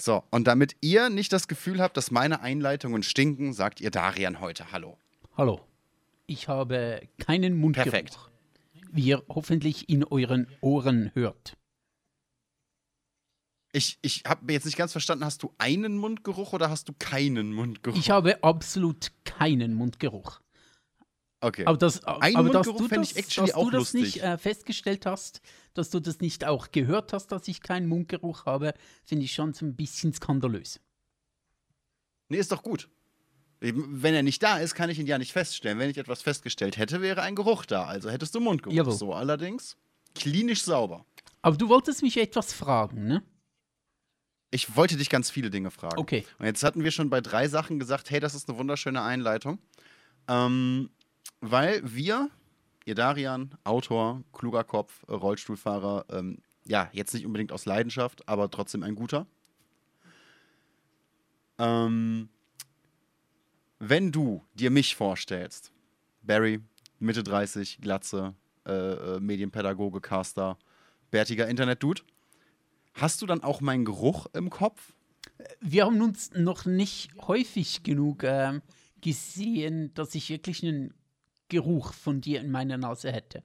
So, und damit ihr nicht das Gefühl habt, dass meine Einleitungen stinken, sagt ihr Darian heute Hallo. Hallo. Ich habe keinen Mundgeruch. Perfekt. Wie ihr hoffentlich in euren Ohren hört. Ich, ich habe jetzt nicht ganz verstanden, hast du einen Mundgeruch oder hast du keinen Mundgeruch? Ich habe absolut keinen Mundgeruch. Okay. Aber, das, Einen aber dass du das, dass du das nicht äh, festgestellt hast, dass du das nicht auch gehört hast, dass ich keinen Mundgeruch habe, finde ich schon so ein bisschen skandalös. nee, ist doch gut. Wenn er nicht da ist, kann ich ihn ja nicht feststellen. Wenn ich etwas festgestellt hätte, wäre ein Geruch da. Also hättest du Mundgeruch. Jawohl. So allerdings klinisch sauber. Aber du wolltest mich etwas fragen, ne? Ich wollte dich ganz viele Dinge fragen. Okay. Und jetzt hatten wir schon bei drei Sachen gesagt, hey, das ist eine wunderschöne Einleitung. Ähm, weil wir, ihr Darian, Autor, kluger Kopf, äh, Rollstuhlfahrer, ähm, ja, jetzt nicht unbedingt aus Leidenschaft, aber trotzdem ein guter. Ähm, wenn du dir mich vorstellst, Barry, Mitte 30, Glatze, äh, äh, Medienpädagoge, Caster, bärtiger Internet-Dude, hast du dann auch meinen Geruch im Kopf? Wir haben uns noch nicht häufig genug ähm, gesehen, dass ich wirklich einen Geruch von dir in meiner Nase hätte.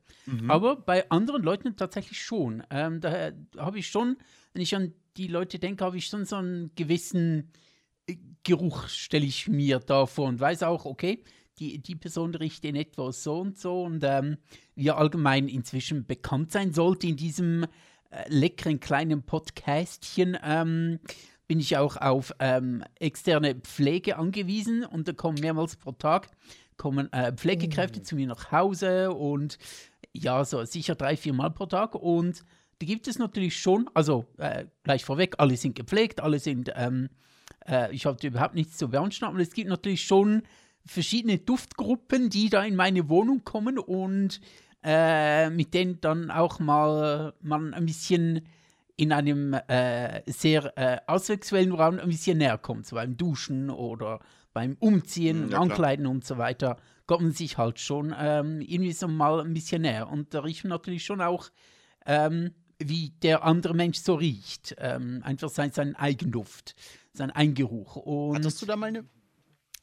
Aber bei anderen Leuten tatsächlich schon. Ähm, da habe ich schon, wenn ich an die Leute denke, habe ich schon so einen gewissen äh, Geruch, stelle ich mir da vor und weiß auch, okay, die, die Person riecht in etwa so und so und ähm, wie allgemein inzwischen bekannt sein sollte in diesem äh, leckeren kleinen Podcastchen, ähm, bin ich auch auf ähm, externe Pflege angewiesen und da kommen mehrmals pro Tag kommen äh, Pflegekräfte zu mir nach Hause und ja, so sicher drei, vier Mal pro Tag und da gibt es natürlich schon, also äh, gleich vorweg, alle sind gepflegt, alle sind, ähm, äh, ich habe überhaupt nichts zu beanstanden, aber es gibt natürlich schon verschiedene Duftgruppen, die da in meine Wohnung kommen und äh, mit denen dann auch mal man ein bisschen in einem äh, sehr äh, aussexuellen Raum ein bisschen näher kommt, so beim Duschen oder beim Umziehen, Mm, ja. Ankleiden und so weiter, kommt man sich halt schon ähm, irgendwie so mal ein bisschen näher. Und da riecht man natürlich schon auch, ähm, wie der andere Mensch so riecht. Ähm, einfach sein, sein Eigenduft, sein Eingeruch. Und Hattest du da mal eine.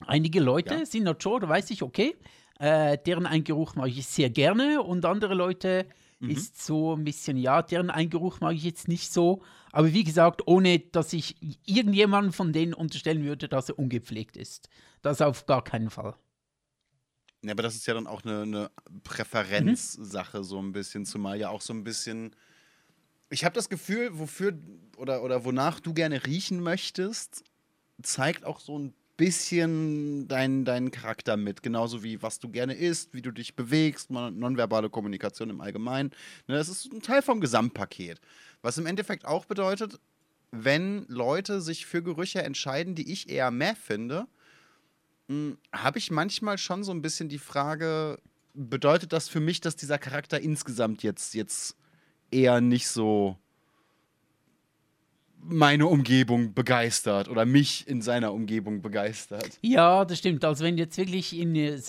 Einige Leute Ja. sind sure, da weiß ich, okay, äh, deren Eingeruch mag ich sehr gerne und andere Leute Mhm. ist so ein bisschen, ja, deren Eingeruch mag ich jetzt nicht so. Aber wie gesagt, ohne dass ich irgendjemanden von denen unterstellen würde, dass er ungepflegt ist. Das auf gar keinen Fall. Ja, aber das ist ja dann auch eine, eine Präferenzsache, so ein bisschen, zumal ja auch so ein bisschen. Ich habe das Gefühl, wofür oder, oder wonach du gerne riechen möchtest, zeigt auch so ein bisschen deinen deinen Charakter mit. Genauso wie was du gerne isst, wie du dich bewegst, non- nonverbale Kommunikation im Allgemeinen. Ne, das ist ein Teil vom Gesamtpaket. Was im Endeffekt auch bedeutet, wenn Leute sich für Gerüche entscheiden, die ich eher mehr finde, habe ich manchmal schon so ein bisschen die Frage, bedeutet das für mich, dass dieser Charakter insgesamt jetzt, jetzt eher nicht so meine Umgebung begeistert oder mich in seiner Umgebung begeistert? Ja, das stimmt. Also wenn jetzt wirklich in, äh,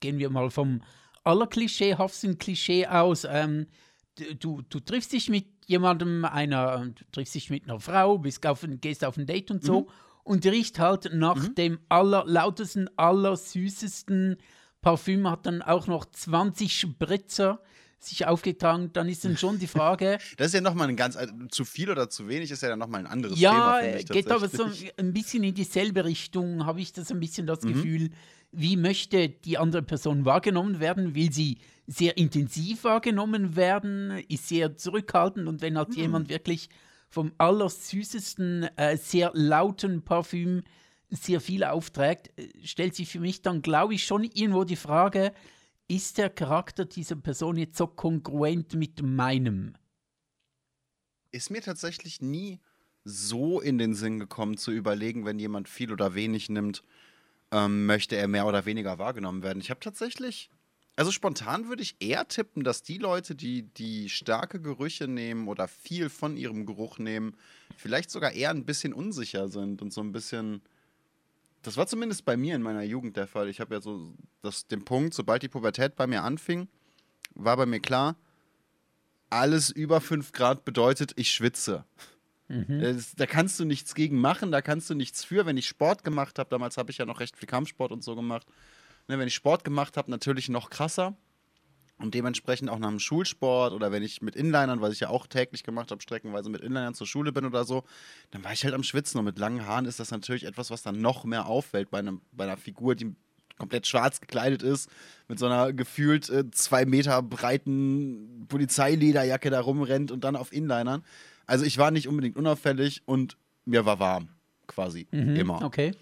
gehen wir mal vom allerklischeehaften Klischee aus, ähm, du, du triffst dich mit jemandem, einer, du triffst dich mit einer Frau, bist auf ein, gehst auf ein Date und so und riecht halt nach dem allerlautesten, allersüßesten Parfüm, hat dann auch noch 20 Spritzer sich aufgetragen, dann ist dann schon die Frage, Das ist ja nochmal ein ganz, zu viel oder zu wenig ist ja dann nochmal ein anderes ja, Thema. ich geht aber so ein bisschen in dieselbe Richtung, habe ich das ein bisschen das Mhm. Gefühl, wie möchte die andere Person wahrgenommen werden? Will sie sehr intensiv wahrgenommen werden? Ist sehr zurückhaltend und wenn halt Mhm. jemand wirklich vom allersüßesten, äh, sehr lauten Parfüm sehr viel aufträgt, äh, stellt sich für mich dann, glaube ich, schon irgendwo die Frage, ist der Charakter dieser Person jetzt so kongruent mit meinem? ist mir tatsächlich nie so in den Sinn gekommen zu überlegen, wenn jemand viel oder wenig nimmt, ähm, möchte er mehr oder weniger wahrgenommen werden. Ich habe tatsächlich, also spontan würde ich eher tippen, dass die Leute, die die starke Gerüche nehmen oder viel von ihrem Geruch nehmen, vielleicht sogar eher ein bisschen unsicher sind und so ein bisschen. Das war zumindest bei mir in meiner Jugend der Fall. Ich habe ja so das, den Punkt, sobald die Pubertät bei mir anfing, war bei mir klar, alles über 5 Grad bedeutet, ich schwitze. Mhm. Das, da kannst du nichts gegen machen, da kannst du nichts für. Wenn ich Sport gemacht habe, damals habe ich ja noch recht viel Kampfsport und so gemacht. Ne, wenn ich Sport gemacht habe, natürlich noch krasser. Und dementsprechend auch nach dem Schulsport oder wenn ich mit Inlinern, was ich ja auch täglich gemacht habe, streckenweise mit Inlinern zur Schule bin oder so, dann war ich halt am Schwitzen. Und mit langen Haaren ist das natürlich etwas, was dann noch mehr auffällt bei, einem, bei einer Figur, die komplett schwarz gekleidet ist, mit so einer gefühlt äh, zwei Meter breiten Polizeilederjacke da rumrennt und dann auf Inlinern. Also ich war nicht unbedingt unauffällig und mir war warm, quasi, mhm, immer. Okay.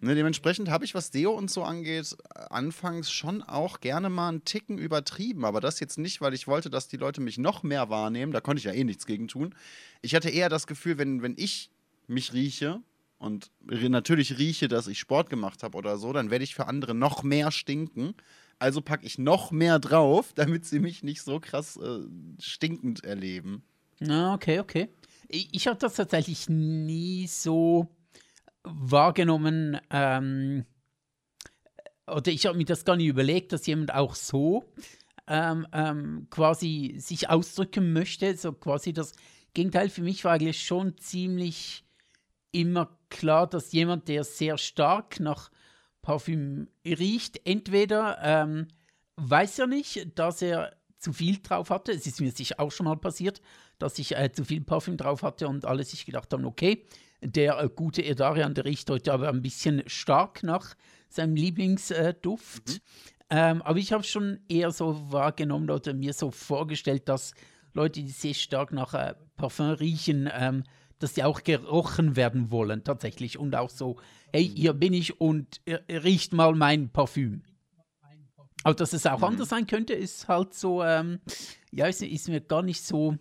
Ne, dementsprechend habe ich, was Deo und so angeht, anfangs schon auch gerne mal einen Ticken übertrieben. Aber das jetzt nicht, weil ich wollte, dass die Leute mich noch mehr wahrnehmen. Da konnte ich ja eh nichts gegen tun. Ich hatte eher das Gefühl, wenn, wenn ich mich rieche und natürlich rieche, dass ich Sport gemacht habe oder so, dann werde ich für andere noch mehr stinken. Also packe ich noch mehr drauf, damit sie mich nicht so krass äh, stinkend erleben. Na, okay, okay. Ich, ich habe das tatsächlich nie so wahrgenommen, ähm, oder ich habe mir das gar nicht überlegt, dass jemand auch so ähm, ähm, quasi sich ausdrücken möchte. So quasi das Gegenteil für mich war eigentlich schon ziemlich immer klar, dass jemand, der sehr stark nach Parfüm riecht, entweder ähm, weiß er nicht, dass er zu viel drauf hatte. Es ist mir sicher auch schon mal passiert, dass ich äh, zu viel Parfüm drauf hatte und alle sich gedacht haben, okay, der äh, gute Edarian, der riecht heute aber ein bisschen stark nach seinem Lieblingsduft. Mhm. Ähm, aber ich habe schon eher so wahrgenommen oder mir so vorgestellt, dass Leute, die sehr stark nach äh, Parfum riechen, ähm, dass die auch gerochen werden wollen, tatsächlich. Und auch so, hey, hier bin ich und äh, riecht mal mein Parfüm. Aber dass es auch mhm. anders sein könnte, ist halt so, ähm, ja, ist, ist mir gar nicht so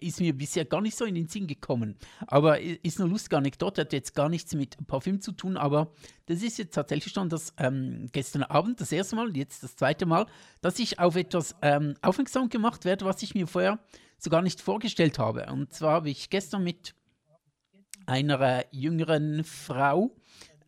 ist mir bisher gar nicht so in den Sinn gekommen. Aber ist eine lustige Anekdote, hat jetzt gar nichts mit Parfüm zu tun, aber das ist jetzt tatsächlich schon das ähm, gestern Abend, das erste Mal, jetzt das zweite Mal, dass ich auf etwas ähm, aufmerksam gemacht werde, was ich mir vorher so gar nicht vorgestellt habe. Und zwar habe ich gestern mit einer äh, jüngeren Frau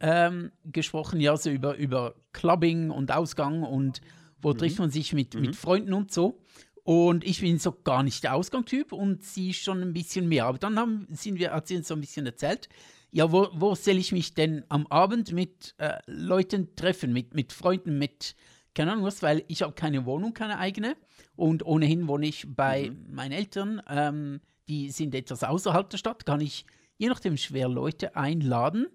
ähm, gesprochen, ja, so über, über Clubbing und Ausgang und wo mhm. trifft man sich mit, mhm. mit Freunden und so. Und ich bin so gar nicht der Ausgangstyp und sie schon ein bisschen mehr. Aber dann haben, sind wir, hat sie uns so ein bisschen erzählt, ja, wo, wo soll ich mich denn am Abend mit äh, Leuten treffen, mit, mit Freunden, mit, keine Ahnung was, weil ich habe keine Wohnung, keine eigene. Und ohnehin wohne ich bei mhm. meinen Eltern, ähm, die sind etwas außerhalb der Stadt, kann ich je nachdem schwer Leute einladen.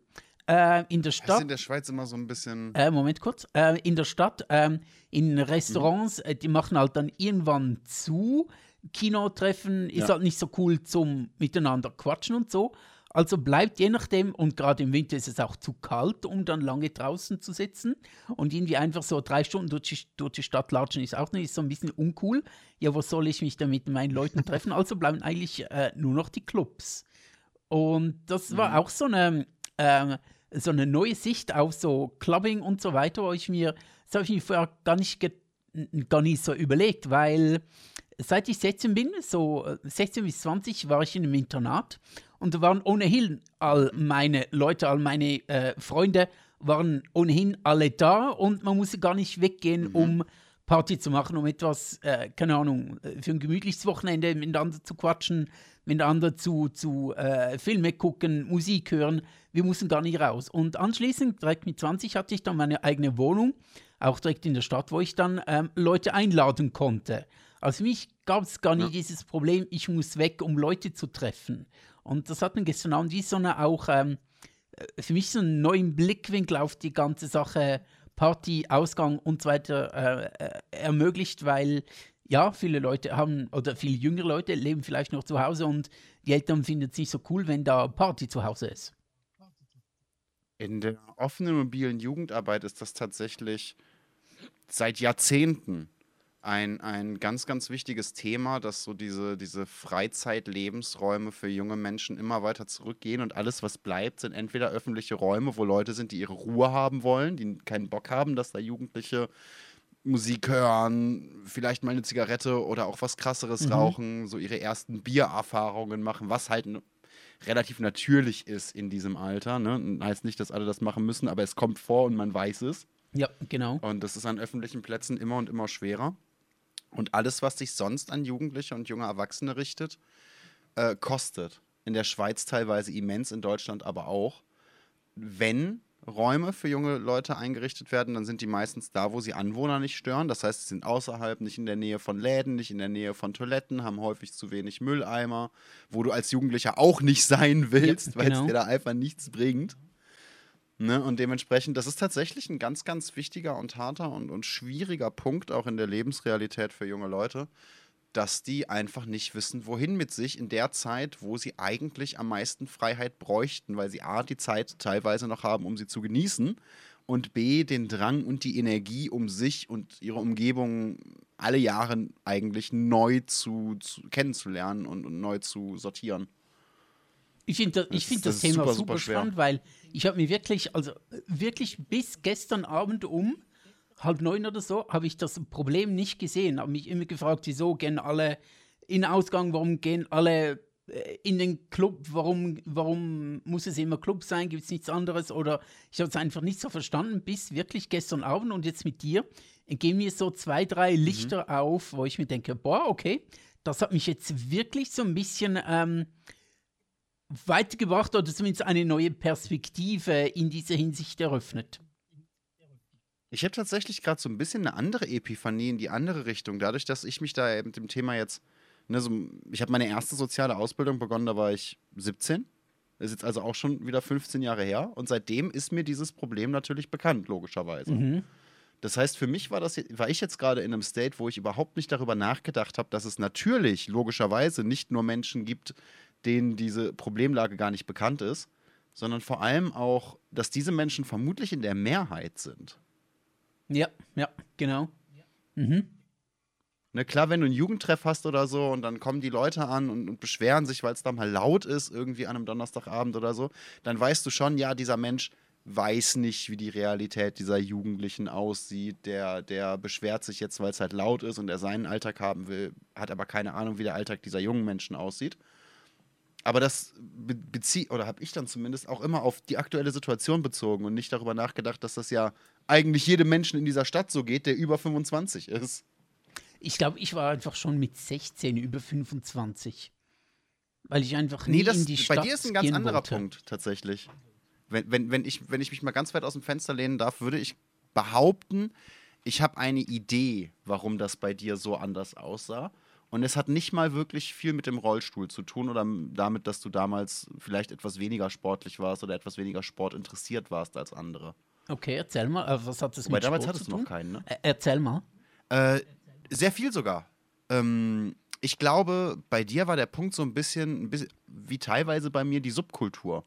Äh, in der Stadt. Das ist in der Schweiz immer so ein bisschen. Äh, Moment kurz. Äh, in der Stadt, ähm, in Restaurants, mhm. die machen halt dann irgendwann zu. Kinotreffen ist ja. halt nicht so cool zum Miteinander quatschen und so. Also bleibt je nachdem, und gerade im Winter ist es auch zu kalt, um dann lange draußen zu sitzen. Und irgendwie einfach so drei Stunden durch die, durch die Stadt latschen ist auch nicht, ist so ein bisschen uncool. Ja, wo soll ich mich dann mit meinen Leuten treffen? Also bleiben eigentlich äh, nur noch die Clubs. Und das war mhm. auch so eine, ähm, so eine neue Sicht auf so Clubbing und so weiter, wo ich mir, das habe ich mir vorher gar nicht, gar nicht so überlegt, weil seit ich 16 bin, so 16 bis 20, war ich in einem Internat und da waren ohnehin all meine Leute, all meine äh, Freunde waren ohnehin alle da und man musste gar nicht weggehen, mhm. um Party zu machen, um etwas, äh, keine Ahnung, für ein gemütliches Wochenende miteinander zu quatschen, miteinander zu, zu äh, Filme gucken, Musik hören. Wir mussten gar nicht raus. Und anschließend, direkt mit 20, hatte ich dann meine eigene Wohnung, auch direkt in der Stadt, wo ich dann ähm, Leute einladen konnte. Also für mich gab es gar nicht ja. dieses Problem, ich muss weg, um Leute zu treffen. Und das hat mir gestern Abend wie so eine auch ähm, äh, für mich so einen neuen Blickwinkel auf die ganze Sache Party, Ausgang und so weiter äh, äh ermöglicht, weil ja, viele Leute haben, oder viele jüngere Leute leben vielleicht noch zu Hause und die Eltern finden es nicht so cool, wenn da Party zu Hause ist. In der offenen mobilen Jugendarbeit ist das tatsächlich seit Jahrzehnten ein, ein ganz, ganz wichtiges Thema, dass so diese, diese Freizeit-Lebensräume für junge Menschen immer weiter zurückgehen und alles, was bleibt, sind entweder öffentliche Räume, wo Leute sind, die ihre Ruhe haben wollen, die keinen Bock haben, dass da Jugendliche Musik hören, vielleicht mal eine Zigarette oder auch was krasseres mhm. rauchen, so ihre ersten Biererfahrungen machen, was halt relativ natürlich ist in diesem Alter. Ne? Heißt nicht, dass alle das machen müssen, aber es kommt vor und man weiß es. Ja, genau. Und das ist an öffentlichen Plätzen immer und immer schwerer. Und alles, was sich sonst an Jugendliche und junge Erwachsene richtet, äh, kostet. in der Schweiz teilweise immens, in Deutschland aber auch. Wenn Räume für junge Leute eingerichtet werden, dann sind die meistens da, wo sie Anwohner nicht stören. Das heißt, sie sind außerhalb, nicht in der Nähe von Läden, nicht in der Nähe von Toiletten, haben häufig zu wenig Mülleimer, wo du als Jugendlicher auch nicht sein willst, ja, weil es genau. dir da einfach nichts bringt. Ne? Und dementsprechend, das ist tatsächlich ein ganz, ganz wichtiger und harter und, und schwieriger Punkt auch in der Lebensrealität für junge Leute, dass die einfach nicht wissen, wohin mit sich in der Zeit, wo sie eigentlich am meisten Freiheit bräuchten, weil sie A, die Zeit teilweise noch haben, um sie zu genießen und B, den Drang und die Energie, um sich und ihre Umgebung alle Jahre eigentlich neu zu, zu kennenzulernen und, und, neu zu sortieren. Ich finde das, find das, das, Thema super, super spannend, weil ich habe mir wirklich, also wirklich bis gestern Abend um halb neun oder so, habe ich das Problem nicht gesehen. Habe mich immer gefragt, wieso gehen alle in den Ausgang, warum gehen alle äh, in den Club, warum, warum muss es immer Club sein, gibt es nichts anderes oder ich habe es einfach nicht so verstanden, bis wirklich gestern Abend und jetzt mit dir gehen mir so zwei, drei mhm. Lichter mhm. auf, wo ich mir denke, boah, okay, das hat mich jetzt wirklich so ein bisschen ähm, weitergebracht oder zumindest eine neue Perspektive in dieser Hinsicht eröffnet. Ich habe tatsächlich gerade so ein bisschen eine andere Epiphanie in die andere Richtung, dadurch, dass ich mich da mit dem Thema jetzt, ne, so, ich habe meine erste soziale Ausbildung begonnen, da war ich 17. Das ist jetzt also auch schon wieder 15 Jahre her. Und seitdem ist mir dieses Problem natürlich bekannt, logischerweise. Mhm. Das heißt, für mich war, das, war ich jetzt gerade in einem State, wo ich überhaupt nicht darüber nachgedacht habe, dass es natürlich, logischerweise, nicht nur Menschen gibt, denen diese Problemlage gar nicht bekannt ist, sondern vor allem auch, dass diese Menschen vermutlich in der Mehrheit sind. Ja, ja, genau. Mhm. Ne, klar, wenn du einen Jugendtreff hast oder so und dann kommen die Leute an und, und beschweren sich, weil es da mal laut ist, irgendwie an einem Donnerstagabend oder so, dann weißt du schon, ja, dieser Mensch weiß nicht, wie die Realität dieser Jugendlichen aussieht. Der, der beschwert sich jetzt, weil es halt laut ist und er seinen Alltag haben will, hat aber keine Ahnung, wie der Alltag dieser jungen Menschen aussieht. Aber das bezieht, oder habe ich dann zumindest auch immer auf die aktuelle Situation bezogen und nicht darüber nachgedacht, dass das ja eigentlich jedem Menschen in dieser Stadt so geht, der über 25 ist. Ich glaube, ich war einfach schon mit 16 über 25. Weil ich einfach nie nee, das, in die Stadt Bei dir ist ein ganz anderer wollte. Punkt tatsächlich. Wenn, wenn, wenn, ich, wenn ich mich mal ganz weit aus dem Fenster lehnen darf, würde ich behaupten, ich habe eine Idee, warum das bei dir so anders aussah. Und es hat nicht mal wirklich viel mit dem Rollstuhl zu tun oder damit, dass du damals vielleicht etwas weniger sportlich warst oder etwas weniger sportinteressiert warst als andere. Okay, erzähl mal. Äh, was hat das mit damals hattest du noch keinen, ne? Äh, erzähl mal. Äh, sehr viel sogar. Ähm, ich glaube, bei dir war der Punkt so ein bisschen, ein bisschen wie teilweise bei mir die Subkultur.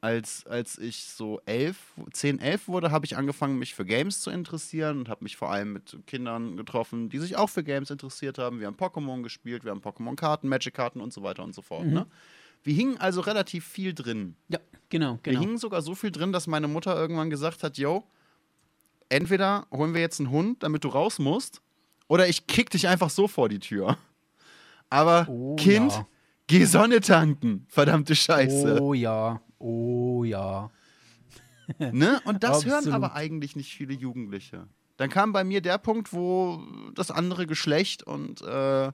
Als, als ich so elf, zehn, elf wurde, habe ich angefangen, mich für Games zu interessieren und habe mich vor allem mit Kindern getroffen, die sich auch für Games interessiert haben. Wir haben Pokémon gespielt, wir haben Pokémon-Karten, Magic-Karten und so weiter und so fort. Mhm. Ne? Wir hingen also relativ viel drin. Ja, genau, genau. Wir hingen sogar so viel drin, dass meine Mutter irgendwann gesagt hat, yo, entweder holen wir jetzt einen Hund, damit du raus musst, oder ich kick dich einfach so vor die Tür. Aber oh, Kind, ja. geh Sonne tanken, verdammte Scheiße. Oh ja, oh ja. ne? Und das hören aber eigentlich nicht viele Jugendliche. Dann kam bei mir der Punkt, wo das andere Geschlecht und äh,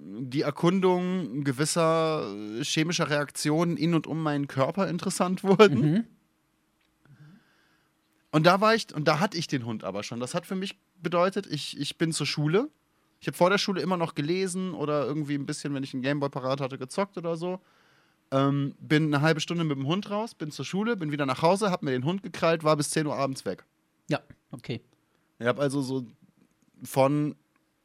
die Erkundung gewisser chemischer Reaktionen in und um meinen Körper interessant wurden. Mhm. Und da war ich, und da hatte ich den Hund aber schon. Das hat für mich bedeutet, ich, ich bin zur Schule. Ich habe vor der Schule immer noch gelesen oder irgendwie ein bisschen, wenn ich einen Gameboy parat hatte, gezockt oder so. Ähm, bin eine halbe Stunde mit dem Hund raus, bin zur Schule, bin wieder nach Hause, habe mir den Hund gekrallt, war bis 10 Uhr abends weg. Ja, okay. Ich habe also so von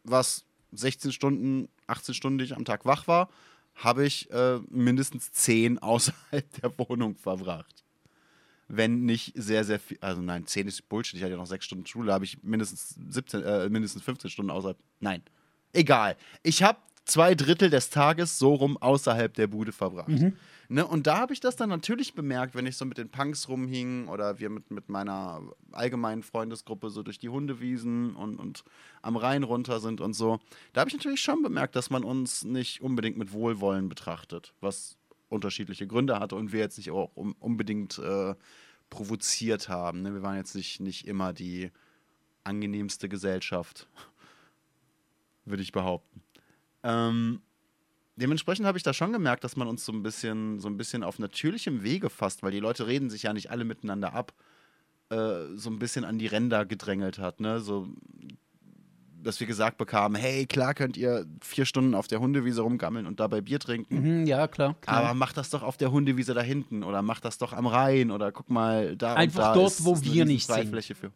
was 16 Stunden 18 Stunden, die ich am Tag wach war, habe ich äh, mindestens 10 außerhalb der Wohnung verbracht. Wenn nicht sehr, sehr viel. Also nein, 10 ist Bullshit. Ich hatte ja noch 6 Stunden Schule, habe ich mindestens 17, äh, mindestens 15 Stunden außerhalb. Nein. Egal. Ich habe zwei Drittel des Tages so rum außerhalb der Bude verbracht. Mhm. Ne? Und da habe ich das dann natürlich bemerkt, wenn ich so mit den Punks rumhing oder wir mit, mit meiner allgemeinen Freundesgruppe so durch die Hundewiesen und, und am Rhein runter sind und so. Da habe ich natürlich schon bemerkt, dass man uns nicht unbedingt mit Wohlwollen betrachtet, was unterschiedliche Gründe hatte und wir jetzt nicht auch um, unbedingt äh, provoziert haben. Ne? Wir waren jetzt nicht, nicht immer die angenehmste Gesellschaft, würde ich behaupten. Ähm, dementsprechend habe ich da schon gemerkt, dass man uns so ein bisschen, so ein bisschen auf natürlichem Wege fasst, weil die Leute reden sich ja nicht alle miteinander ab, äh, so ein bisschen an die Ränder gedrängelt hat, ne? So, dass wir gesagt bekamen, hey, klar könnt ihr vier Stunden auf der Hundewiese rumgammeln und dabei Bier trinken. Mhm, ja, klar, klar. Aber macht das doch auf der Hundewiese da hinten oder macht das doch am Rhein oder guck mal da. Einfach da dort, ist, wo ist wir nicht sind. Für.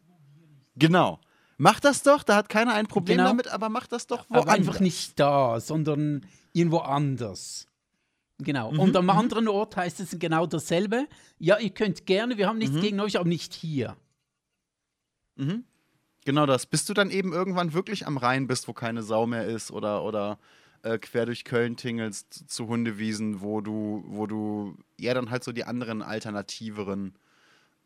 Genau. Macht das doch, da hat keiner ein Problem Genau. damit, aber macht das doch Aber woanders. einfach nicht da, sondern irgendwo anders. Genau. Mhm, Und am anderen Ort heißt es genau dasselbe. Ja, ihr könnt gerne, wir haben Mhm. nichts gegen euch, aber nicht hier. Genau das. Bis du dann eben irgendwann wirklich am Rhein bist, wo keine Sau mehr ist oder, oder äh, quer durch Köln tingelst zu Hundewiesen, wo du, wo du ja dann halt so die anderen alternativeren,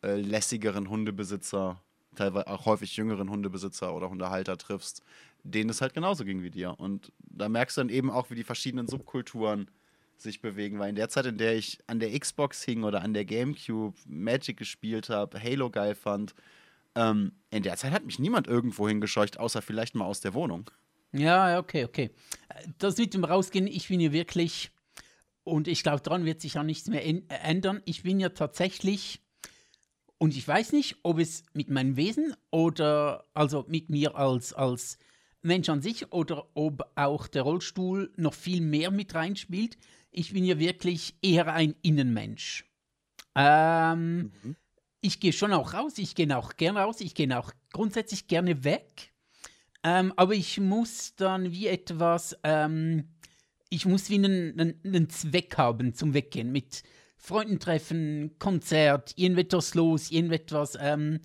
äh, lässigeren Hundebesitzer, teilweise auch häufig jüngeren Hundebesitzer oder Hundehalter triffst, denen es halt genauso ging wie dir. Und da merkst du dann eben auch, wie die verschiedenen Subkulturen sich bewegen, weil in der Zeit, in der ich an der Xbox hing oder an der Gamecube Magic gespielt habe, Halo geil fand, ähm, in der Zeit hat mich niemand irgendwo hingescheucht, außer vielleicht mal aus der Wohnung. Ja, ja, okay, okay. Das mit dem Rausgehen, ich bin ja wirklich, und ich glaube, daran wird sich auch nichts mehr änd- ändern. Ich bin ja tatsächlich, und ich weiß nicht, ob es mit meinem Wesen oder also mit mir als, als Mensch an sich oder ob auch der Rollstuhl noch viel mehr mit reinspielt. Ich bin ja wirklich eher ein Innenmensch. Ähm, Ich gehe schon auch raus, ich gehe auch gerne raus, ich gehe auch grundsätzlich gerne weg. Ähm, aber ich muss dann wie etwas, ähm, ich muss wie einen, einen, einen Zweck haben zum Weggehen. Mit Freunden treffen, Konzert, irgendetwas los, irgendetwas ähm,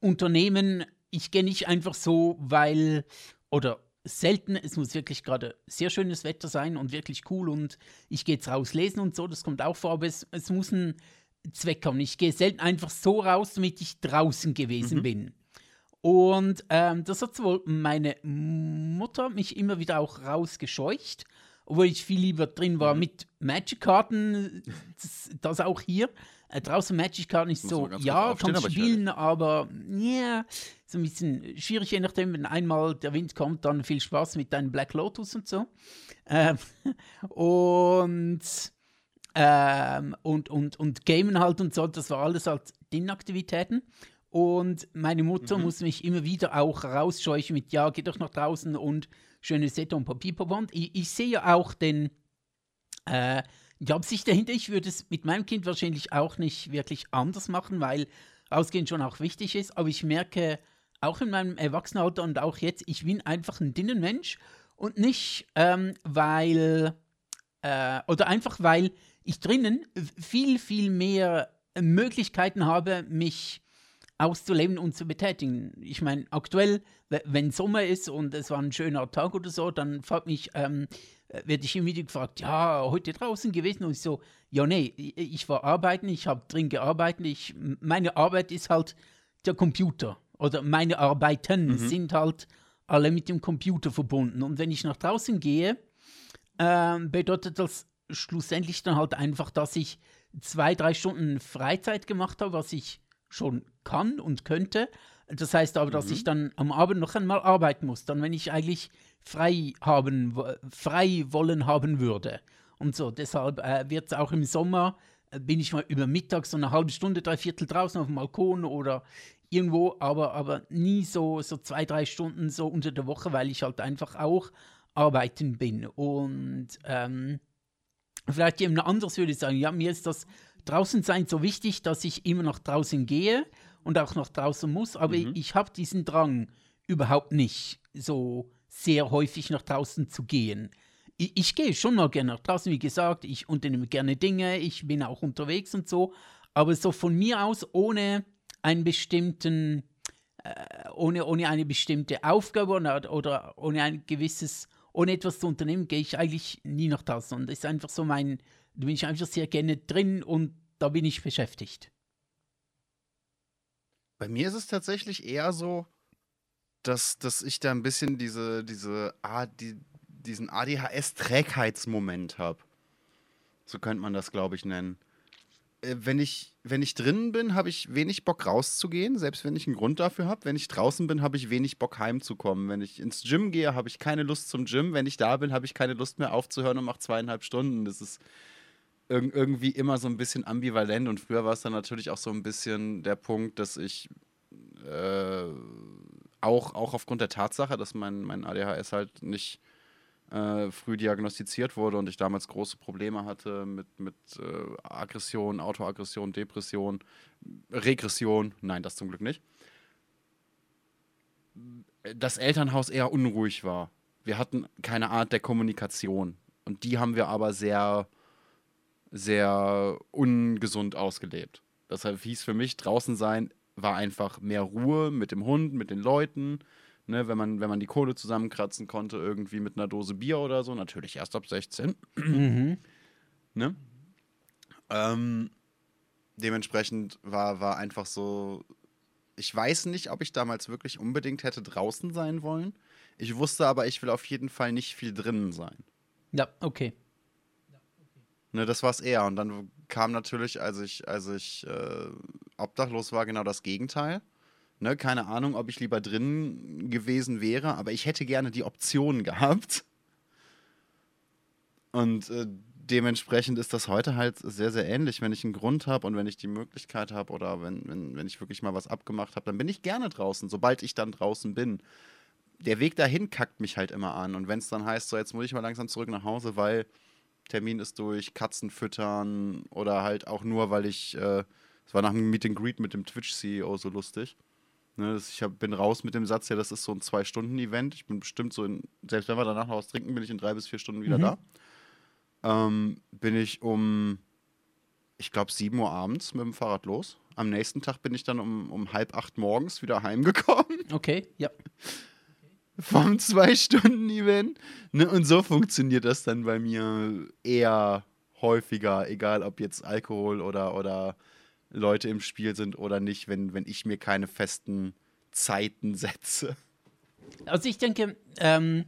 unternehmen. Ich gehe nicht einfach so, weil, oder selten, es muss wirklich gerade sehr schönes Wetter sein und wirklich cool und ich gehe jetzt raus lesen und so, das kommt auch vor, aber es, es muss ein Zweck haben. Ich gehe selten einfach so raus, damit ich draußen gewesen bin. Und ähm, das hat wohl meine Mutter mich immer wieder auch rausgescheucht, obwohl ich viel lieber drin war mit Magic-Karten, das, das auch hier. Äh, draußen Magic-Karten ist so, ja, kannst aber spielen, aber ja, so ein bisschen schwierig, je nachdem, wenn einmal der Wind kommt, dann viel Spaß mit deinem Black Lotus und so. Ähm, und ähm, und, und, und Gamen halt und so, das war alles halt Dinaktivitäten. Und meine Mutter muss mich immer wieder auch rausscheuchen mit, ja, geh doch nach draußen und schönes Wetter und Papierpapa. Und ich, ich sehe ja auch den, äh, die Absicht dahinter. Ich würde es mit meinem Kind wahrscheinlich auch nicht wirklich anders machen, weil Rausgehen schon auch wichtig ist. Aber ich merke auch in meinem Erwachsenenalter und auch jetzt, ich bin einfach ein Dinnenmensch und nicht, ähm, weil, äh, oder einfach weil ich drinnen viel, viel mehr Möglichkeiten habe, mich auszuleben und zu betätigen. Ich meine, aktuell, we- wenn Sommer ist und es war ein schöner Tag oder so, dann fragt mich, ähm, äh, werde ich immer wieder gefragt, ja, heute draußen gewesen? Und ich so, ja, nee, ich- war arbeiten, ich habe drin gearbeitet, ich, meine Arbeit ist halt der Computer. Oder meine Arbeiten sind halt alle mit dem Computer verbunden. Und wenn ich nach draußen gehe, ähm, bedeutet das schlussendlich dann halt einfach, dass ich zwei, drei Stunden Freizeit gemacht habe, was ich schon kann und könnte. Das heißt aber, dass ich dann am Abend noch einmal arbeiten muss, dann wenn ich eigentlich frei haben, frei wollen haben würde. Und so, deshalb äh, wird es auch im Sommer, äh, bin ich mal über Mittag so eine halbe Stunde, drei Viertel draußen auf dem Balkon oder irgendwo, aber, aber nie so, so zwei, drei Stunden so unter der Woche, weil ich halt einfach auch arbeiten bin. Und ähm, vielleicht jemand anderes würde sagen, ja, mir ist das draußen sein so wichtig, dass ich immer nach draußen gehe und auch nach draußen muss, aber ich, ich habe diesen Drang überhaupt nicht, so sehr häufig nach draußen zu gehen. Ich, ich gehe schon mal gerne nach draußen, wie gesagt, ich unternehme gerne Dinge, ich bin auch unterwegs und so, aber so von mir aus ohne einen bestimmten äh, ohne, ohne eine bestimmte Aufgabe oder, oder ohne ein gewisses, ohne etwas zu unternehmen, gehe ich eigentlich nie nach draußen. Und das ist einfach so mein, da bin ich einfach sehr gerne drin und da bin ich beschäftigt. Bei mir ist es tatsächlich eher so, dass, dass ich da ein bisschen diese, diese, A- die, diesen ADHS-Trägheitsmoment habe. So könnte man das, glaube ich, nennen. äh, wenn ich, wenn ich drinnen bin, habe ich wenig Bock rauszugehen, selbst wenn ich einen Grund dafür habe. Wenn ich draußen bin, habe ich wenig Bock heimzukommen. Wenn ich ins Gym gehe, habe ich keine Lust zum Gym. Wenn ich da bin, habe ich keine Lust mehr aufzuhören und mache zweieinhalb Stunden. Das ist irg irgendwie immer so ein bisschen ambivalent. Und früher war es dann natürlich auch so ein bisschen der Punkt, dass ich äh, auch, auch aufgrund der Tatsache, dass mein, mein ADHS halt nicht äh, früh diagnostiziert wurde und ich damals große Probleme hatte mit, mit äh, Aggression, Autoaggression, Depression, Regression, nein, das zum Glück nicht. Das Elternhaus eher unruhig war. Wir hatten keine Art der Kommunikation und die haben wir aber sehr, sehr ungesund ausgelebt. Deshalb hieß für mich, draußen sein war einfach mehr Ruhe mit dem Hund, mit den Leuten, Ne, wenn, man, wenn man die Kohle zusammenkratzen konnte, irgendwie mit einer Dose Bier oder so, natürlich erst ab 16. Mhm. Ne? Ähm, dementsprechend war, war einfach so, ich weiß nicht, ob ich damals wirklich unbedingt hätte draußen sein wollen. Ich wusste aber, ich will auf jeden Fall nicht viel drinnen sein. Ja, okay. Ne, das war es eher. Und dann kam natürlich, als ich, als ich äh, obdachlos war, genau das Gegenteil. Ne, keine Ahnung, ob ich lieber drin gewesen wäre, aber ich hätte gerne die Option gehabt. Und äh, dementsprechend ist das heute halt sehr, sehr ähnlich. Wenn ich einen Grund habe und wenn ich die Möglichkeit habe oder wenn, wenn, wenn ich wirklich mal was abgemacht habe, dann bin ich gerne draußen, sobald ich dann draußen bin. Der Weg dahin kackt mich halt immer an. Und wenn es dann heißt, so jetzt muss ich mal langsam zurück nach Hause, weil Termin ist durch, Katzen füttern oder halt auch nur, weil ich, äh, es äh, war nach einem Meet and Greet mit dem Twitch-CEO so lustig. Ne, ich hab, bin raus mit dem Satz, ja, das ist so ein Zwei-Stunden-Event. Ich bin bestimmt so in, selbst wenn wir danach noch was trinken, bin ich in drei bis vier Stunden wieder mhm. da. Ähm, bin ich um, ich glaube, sieben Uhr abends mit dem Fahrrad los. Am nächsten Tag bin ich dann um, um halb acht morgens wieder heimgekommen. Okay, ja. Vom Zwei-Stunden-Event. Ne, und so funktioniert das dann bei mir eher häufiger, egal ob jetzt Alkohol oder, oder Leute im Spiel sind oder nicht, wenn, wenn ich mir keine festen Zeiten setze. Also ich denke, ähm,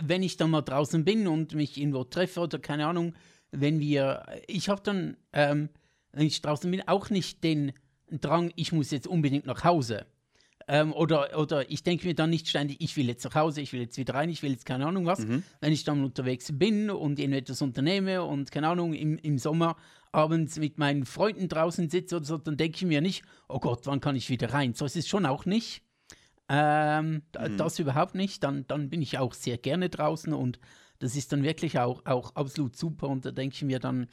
wenn ich dann mal draußen bin und mich irgendwo treffe oder keine Ahnung, wenn wir, ich habe dann, ähm, wenn ich draußen bin, auch nicht den Drang, ich muss jetzt unbedingt nach Hause. Ähm, oder, oder ich denke mir dann nicht ständig, ich will jetzt nach Hause, ich will jetzt wieder rein, ich will jetzt keine Ahnung was. Mhm. Wenn ich dann unterwegs bin und irgendetwas unternehme und keine Ahnung, im, im Sommer abends mit meinen Freunden draußen sitze oder so, dann denke ich mir nicht, oh Gott, wann kann ich wieder rein? So ist es schon auch nicht. Ähm, mhm. Das überhaupt nicht. Dann, dann bin ich auch sehr gerne draußen und das ist dann wirklich auch, auch absolut super. Und da denke ich mir dann,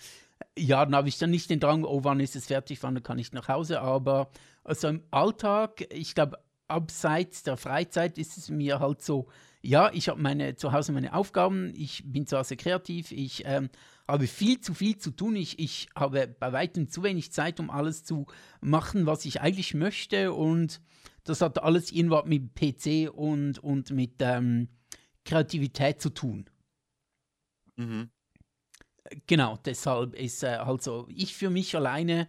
ja, dann habe ich dann nicht den Drang, oh, wann ist es fertig, wann kann ich nach Hause. Aber also im Alltag, ich glaube, abseits der Freizeit ist es mir halt so, ja, ich habe meine zu Hause meine Aufgaben, ich bin zu Hause kreativ, ich ähm, habe viel zu viel zu tun, ich, ich habe bei weitem zu wenig Zeit, um alles zu machen, was ich eigentlich möchte und das hat alles irgendwas mit PC und, und mit ähm, Kreativität zu tun. Mhm. Genau, deshalb ist äh, also ich für mich alleine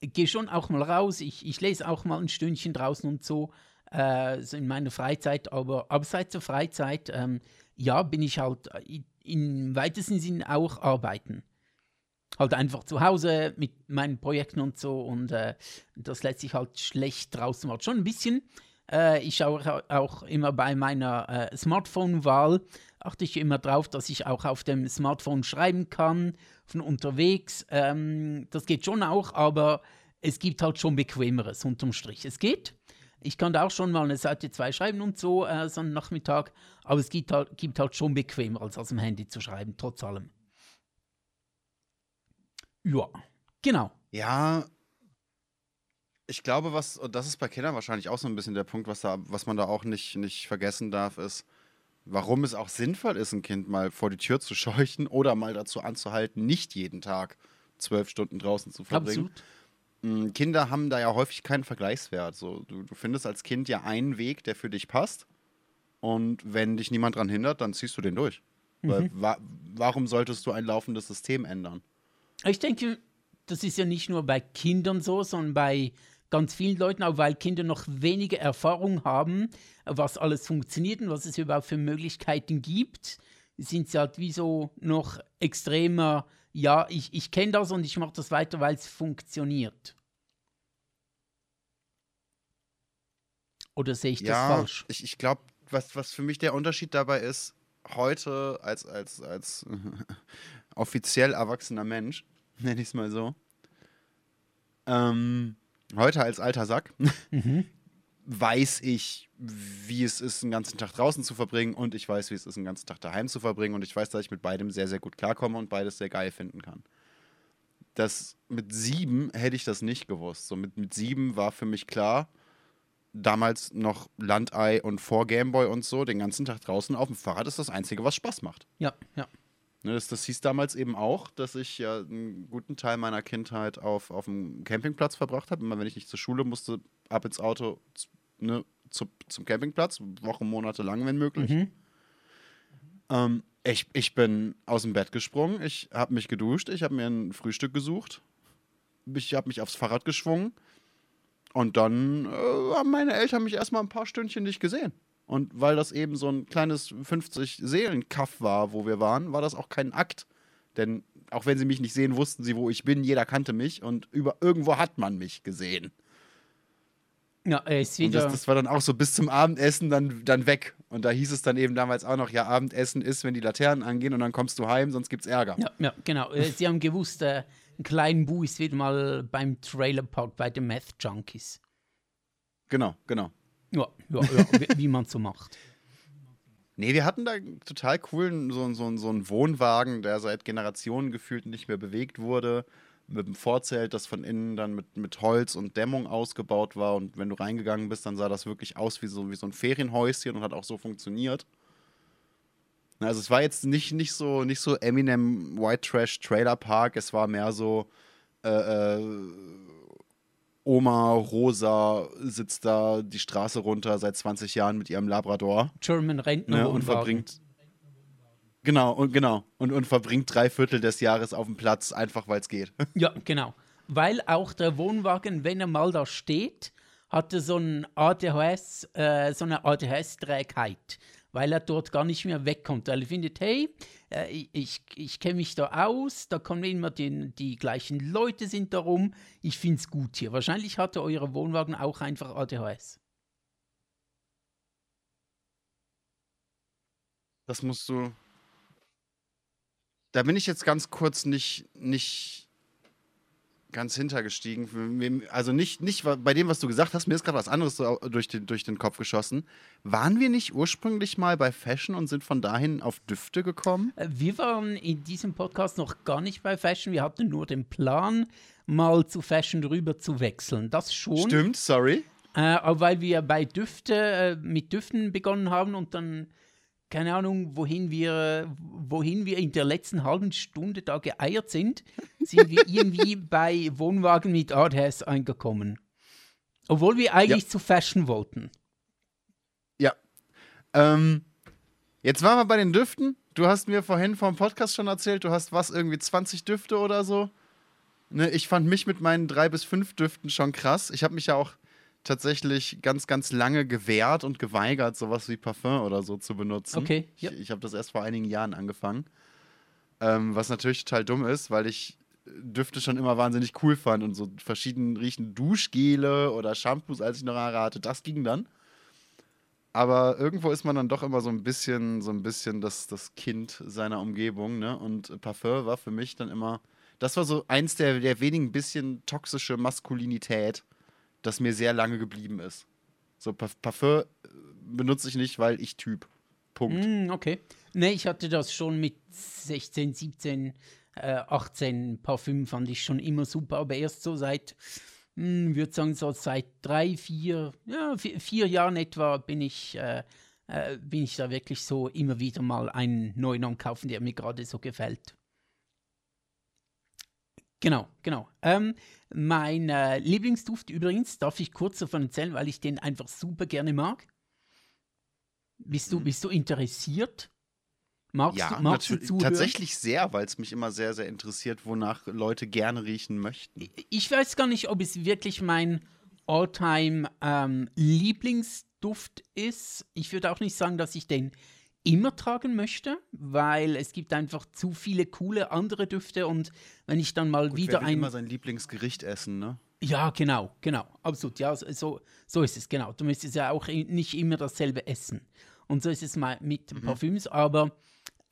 gehe schon auch mal raus, ich, ich lese auch mal ein Stündchen draußen und so, äh, in meiner Freizeit, aber abseits der Freizeit, ähm, ja, bin ich halt äh, im weitesten Sinn auch arbeiten. Halt einfach zu Hause mit meinen Projekten und so und äh, das lässt sich halt schlecht draußen machen. Schon ein bisschen. Äh, ich schaue auch immer bei meiner äh, Smartphone-Wahl, achte ich immer drauf, dass ich auch auf dem Smartphone schreiben kann, von unterwegs. Ähm, das geht schon auch, aber es gibt halt schon bequemeres unterm Strich. Es geht, ich kann da auch schon mal eine Seite 2 schreiben und so, äh, so einen Nachmittag, aber es gibt halt, gibt halt schon bequemer, als aus dem Handy zu schreiben, trotz allem. Ja, genau. Ja, ich glaube, was, und das ist bei Kindern wahrscheinlich auch so ein bisschen der Punkt, was, da, was man da auch nicht, nicht vergessen darf, ist, warum es auch sinnvoll ist, ein Kind mal vor die Tür zu scheuchen oder mal dazu anzuhalten, nicht jeden Tag zwölf Stunden draußen zu verbringen. Absolut Kinder haben da ja häufig keinen Vergleichswert. So, du, du findest als Kind ja einen Weg, der für dich passt. Und wenn dich niemand daran hindert, dann ziehst du den durch. Mhm. Weil, wa warum solltest du ein laufendes System ändern? Ich denke, das ist ja nicht nur bei Kindern so, sondern bei ganz vielen Leuten, auch weil Kinder noch weniger Erfahrung haben, was alles funktioniert und was es überhaupt für Möglichkeiten gibt, sind sie halt wie so noch extremer ja, ich, ich kenne das und ich mache das weiter, weil es funktioniert. Oder sehe ich das ja, falsch? ich, ich glaube, was, was für mich der Unterschied dabei ist, heute als, als, als offiziell erwachsener Mensch, nenne ich es mal so, ähm, heute als alter Sack, Mhm. weiß ich, wie es ist, einen ganzen Tag draußen zu verbringen und ich weiß, wie es ist, einen ganzen Tag daheim zu verbringen und ich weiß, dass ich mit beidem sehr, sehr gut klarkomme und beides sehr geil finden kann. Das mit sieben hätte ich das nicht gewusst. So mit, mit sieben war für mich klar, damals noch Landei und vor Gameboy und so, den ganzen Tag draußen auf dem Fahrrad ist das Einzige, was Spaß macht. Ja, ja. Ne, das, das hieß damals eben auch, dass ich ja einen guten Teil meiner Kindheit auf, auf dem Campingplatz verbracht habe. Immer wenn ich nicht zur Schule musste, ab ins Auto ne, zu, zum Campingplatz, Wochen, Monate lang, wenn möglich. Mhm. Ähm, ich, ich bin aus dem Bett gesprungen, ich habe mich geduscht, ich habe mir ein Frühstück gesucht, ich habe mich aufs Fahrrad geschwungen und dann äh, haben meine Eltern mich erstmal ein paar Stündchen nicht gesehen. Und weil das eben so ein kleines 50-Seelen-Kaff war, wo wir waren, war das auch kein Akt. Denn auch wenn sie mich nicht sehen, wussten sie, wo ich bin. Jeder kannte mich und über irgendwo hat man mich gesehen. Ja, ist Und wieder. das, das war dann auch so bis zum Abendessen dann, dann weg. Und da hieß es dann eben damals auch noch, ja, Abendessen ist, wenn die Laternen angehen und dann kommst du heim, sonst gibt's Ärger. ja, ja, genau. Äh, Sie haben gewusst, äh, ein kleiner Bu ist wieder mal beim Trailerpark bei den Meth Junkies. Genau, genau. Ja, ja, ja wie, wie man so macht. Nee, wir hatten da total coolen, so, so, so einen Wohnwagen, der seit Generationen gefühlt nicht mehr bewegt wurde. Mit einem Vorzelt, das von innen dann mit, mit Holz und Dämmung ausgebaut war. Und wenn du reingegangen bist, dann sah das wirklich aus wie so, wie so ein Ferienhäuschen und hat auch so funktioniert. Also es war jetzt nicht, nicht, so, nicht so Eminem White Trash Trailer Park, es war mehr so äh, äh, Oma Rosa sitzt da die Straße runter seit 20 Jahren mit ihrem Labrador German Rentner ne, und verbringt genau und genau und, und verbringt drei Viertel des Jahres auf dem Platz einfach weil es geht. Ja, genau. Weil auch der Wohnwagen, wenn er mal da steht, hatte so ein ADHS, äh, so eine ADHS-Trägheit, weil er dort gar nicht mehr wegkommt. Weil er findet, hey, äh, ich, ich, kenne mich da aus, da kommen immer die, die gleichen Leute sind da rum, ich finde es gut hier. Wahrscheinlich hatte euer Wohnwagen auch einfach ADHS. Das musst du. Da bin ich jetzt ganz kurz nicht nicht ganz hintergestiegen. Also nicht, nicht bei dem, was du gesagt hast, mir ist gerade was anderes so durch den, durch den Kopf geschossen. Waren wir nicht ursprünglich mal bei Fashion und sind von dahin auf Düfte gekommen? Äh, Wir waren in diesem Podcast noch gar nicht bei Fashion, wir hatten nur den Plan, mal zu Fashion rüber zu wechseln. Das schon. Stimmt, sorry. Äh, aber weil wir bei Düfte, äh, mit Düften begonnen haben und dann, keine Ahnung, wohin wir, wohin wir in der letzten halben Stunde da geeiert sind, sind wir irgendwie bei Wohnwagen mit ADHS angekommen. Obwohl wir eigentlich zu Fashion wollten. Ja. Ähm, jetzt waren wir bei den Düften. Du hast mir vorhin vom Podcast schon erzählt, du hast was, irgendwie 20 Düfte oder so. Ne, ich fand mich mit meinen drei bis fünf Düften schon krass. Ich habe mich ja auch tatsächlich ganz, ganz lange gewehrt und geweigert, sowas wie Parfum oder so zu benutzen. Okay, ja. Ich, ich habe das erst vor einigen Jahren angefangen. Ähm, was natürlich total dumm ist, weil ich Düfte schon immer wahnsinnig cool fand und so verschieden riechende Duschgele oder Shampoos, als ich noch Haare hatte, das ging dann. Aber irgendwo ist man dann doch immer so ein bisschen, so ein bisschen das, das Kind seiner Umgebung, ne? Und Parfum war für mich dann immer, das war so eins der, der wenigen bisschen toxische Maskulinität, das mir sehr lange geblieben ist. So, Pa- Parfum äh, benutze ich nicht, weil ich Typ. Punkt. Mm, okay. Nee, ich hatte das schon mit 16, 17, äh, 18 Parfüm fand ich schon immer super, aber erst so seit, hm, würde sagen, so seit drei, vier, ja, vier, vier Jahren etwa bin ich, äh, äh, bin ich da wirklich so immer wieder mal einen neuen am Kaufen, der mir gerade so gefällt. Genau, genau. Ähm, mein äh, Lieblingsduft übrigens, darf ich kurz davon erzählen, weil ich den einfach super gerne mag. Bist du, bist du interessiert? Magst Ja, du, magst du zuhören? tatsächlich sehr, weil es mich immer sehr, sehr interessiert, wonach Leute gerne riechen möchten. Ich weiß gar nicht, ob es wirklich mein Alltime ähm, Lieblingsduft ist. Ich würde auch nicht sagen, dass ich den immer tragen möchte, weil es gibt einfach zu viele coole andere Düfte und wenn ich dann mal Gut, wieder wer will ein immer sein Lieblingsgericht essen, ne? ja, genau, genau, absolut. Ja, so, so ist es, genau. Du müsstest ja auch nicht immer dasselbe essen. Und so ist es mal mit Parfüms. Aber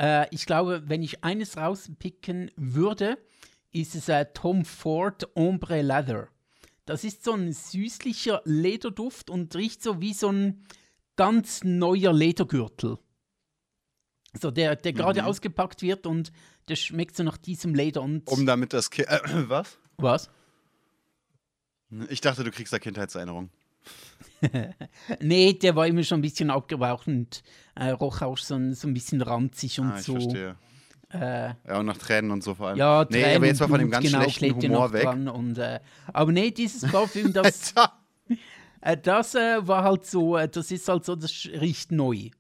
äh, ich glaube, wenn ich eines rauspicken würde, ist es äh, Tom Ford Ombre Leather. Das ist so ein süßlicher Lederduft und riecht so wie so ein ganz neuer Ledergürtel. So, der, der gerade ausgepackt wird und der schmeckt so nach diesem Leder und. Um damit das Kind. Äh, was? was? Ich dachte, du kriegst da Kindheitserinnerung. Nee, der war immer schon ein bisschen abgebraucht und äh, roch auch so ein, so ein bisschen ranzig und Ah, ich so. verstehe. Äh, Ja, und nach Tränen und so vor allem. ja, nee, Tränen aber jetzt mal und von dem ganz genau, schlechten Humor weg. Und, äh, aber nee, dieses Parfüm, das, äh, das äh, war halt so, äh, das ist halt so, das riecht neu.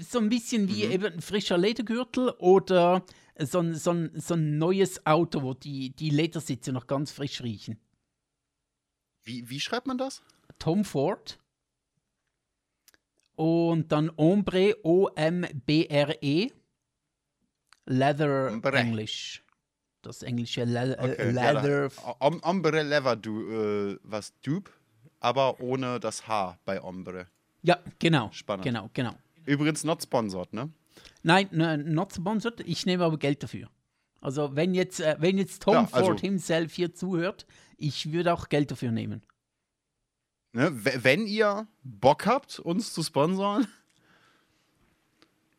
So ein bisschen wie Mhm. eben ein frischer Ledergürtel oder so ein, so ein, so ein neues Auto, wo die, die Ledersitze noch ganz frisch riechen. Wie, wie schreibt man das? Tom Ford. Und dann Ombre, O-M-B-R-E. Leather Ombre. Englisch. Das englische Le äh, Okay, Leather. Ja. Om Ombre Leather, du, äh, was, Dupe, aber ohne das H bei Ombre. Ja, genau. Spannend. Genau, genau. Übrigens not sponsored, ne? Nein, ne, not sponsored. Ich nehme aber Geld dafür. Also, wenn jetzt, äh, wenn jetzt Tom Ja, also- Ford himself hier zuhört, ich würde auch Geld dafür nehmen. ne? Wenn ihr Bock habt, uns zu sponsoren,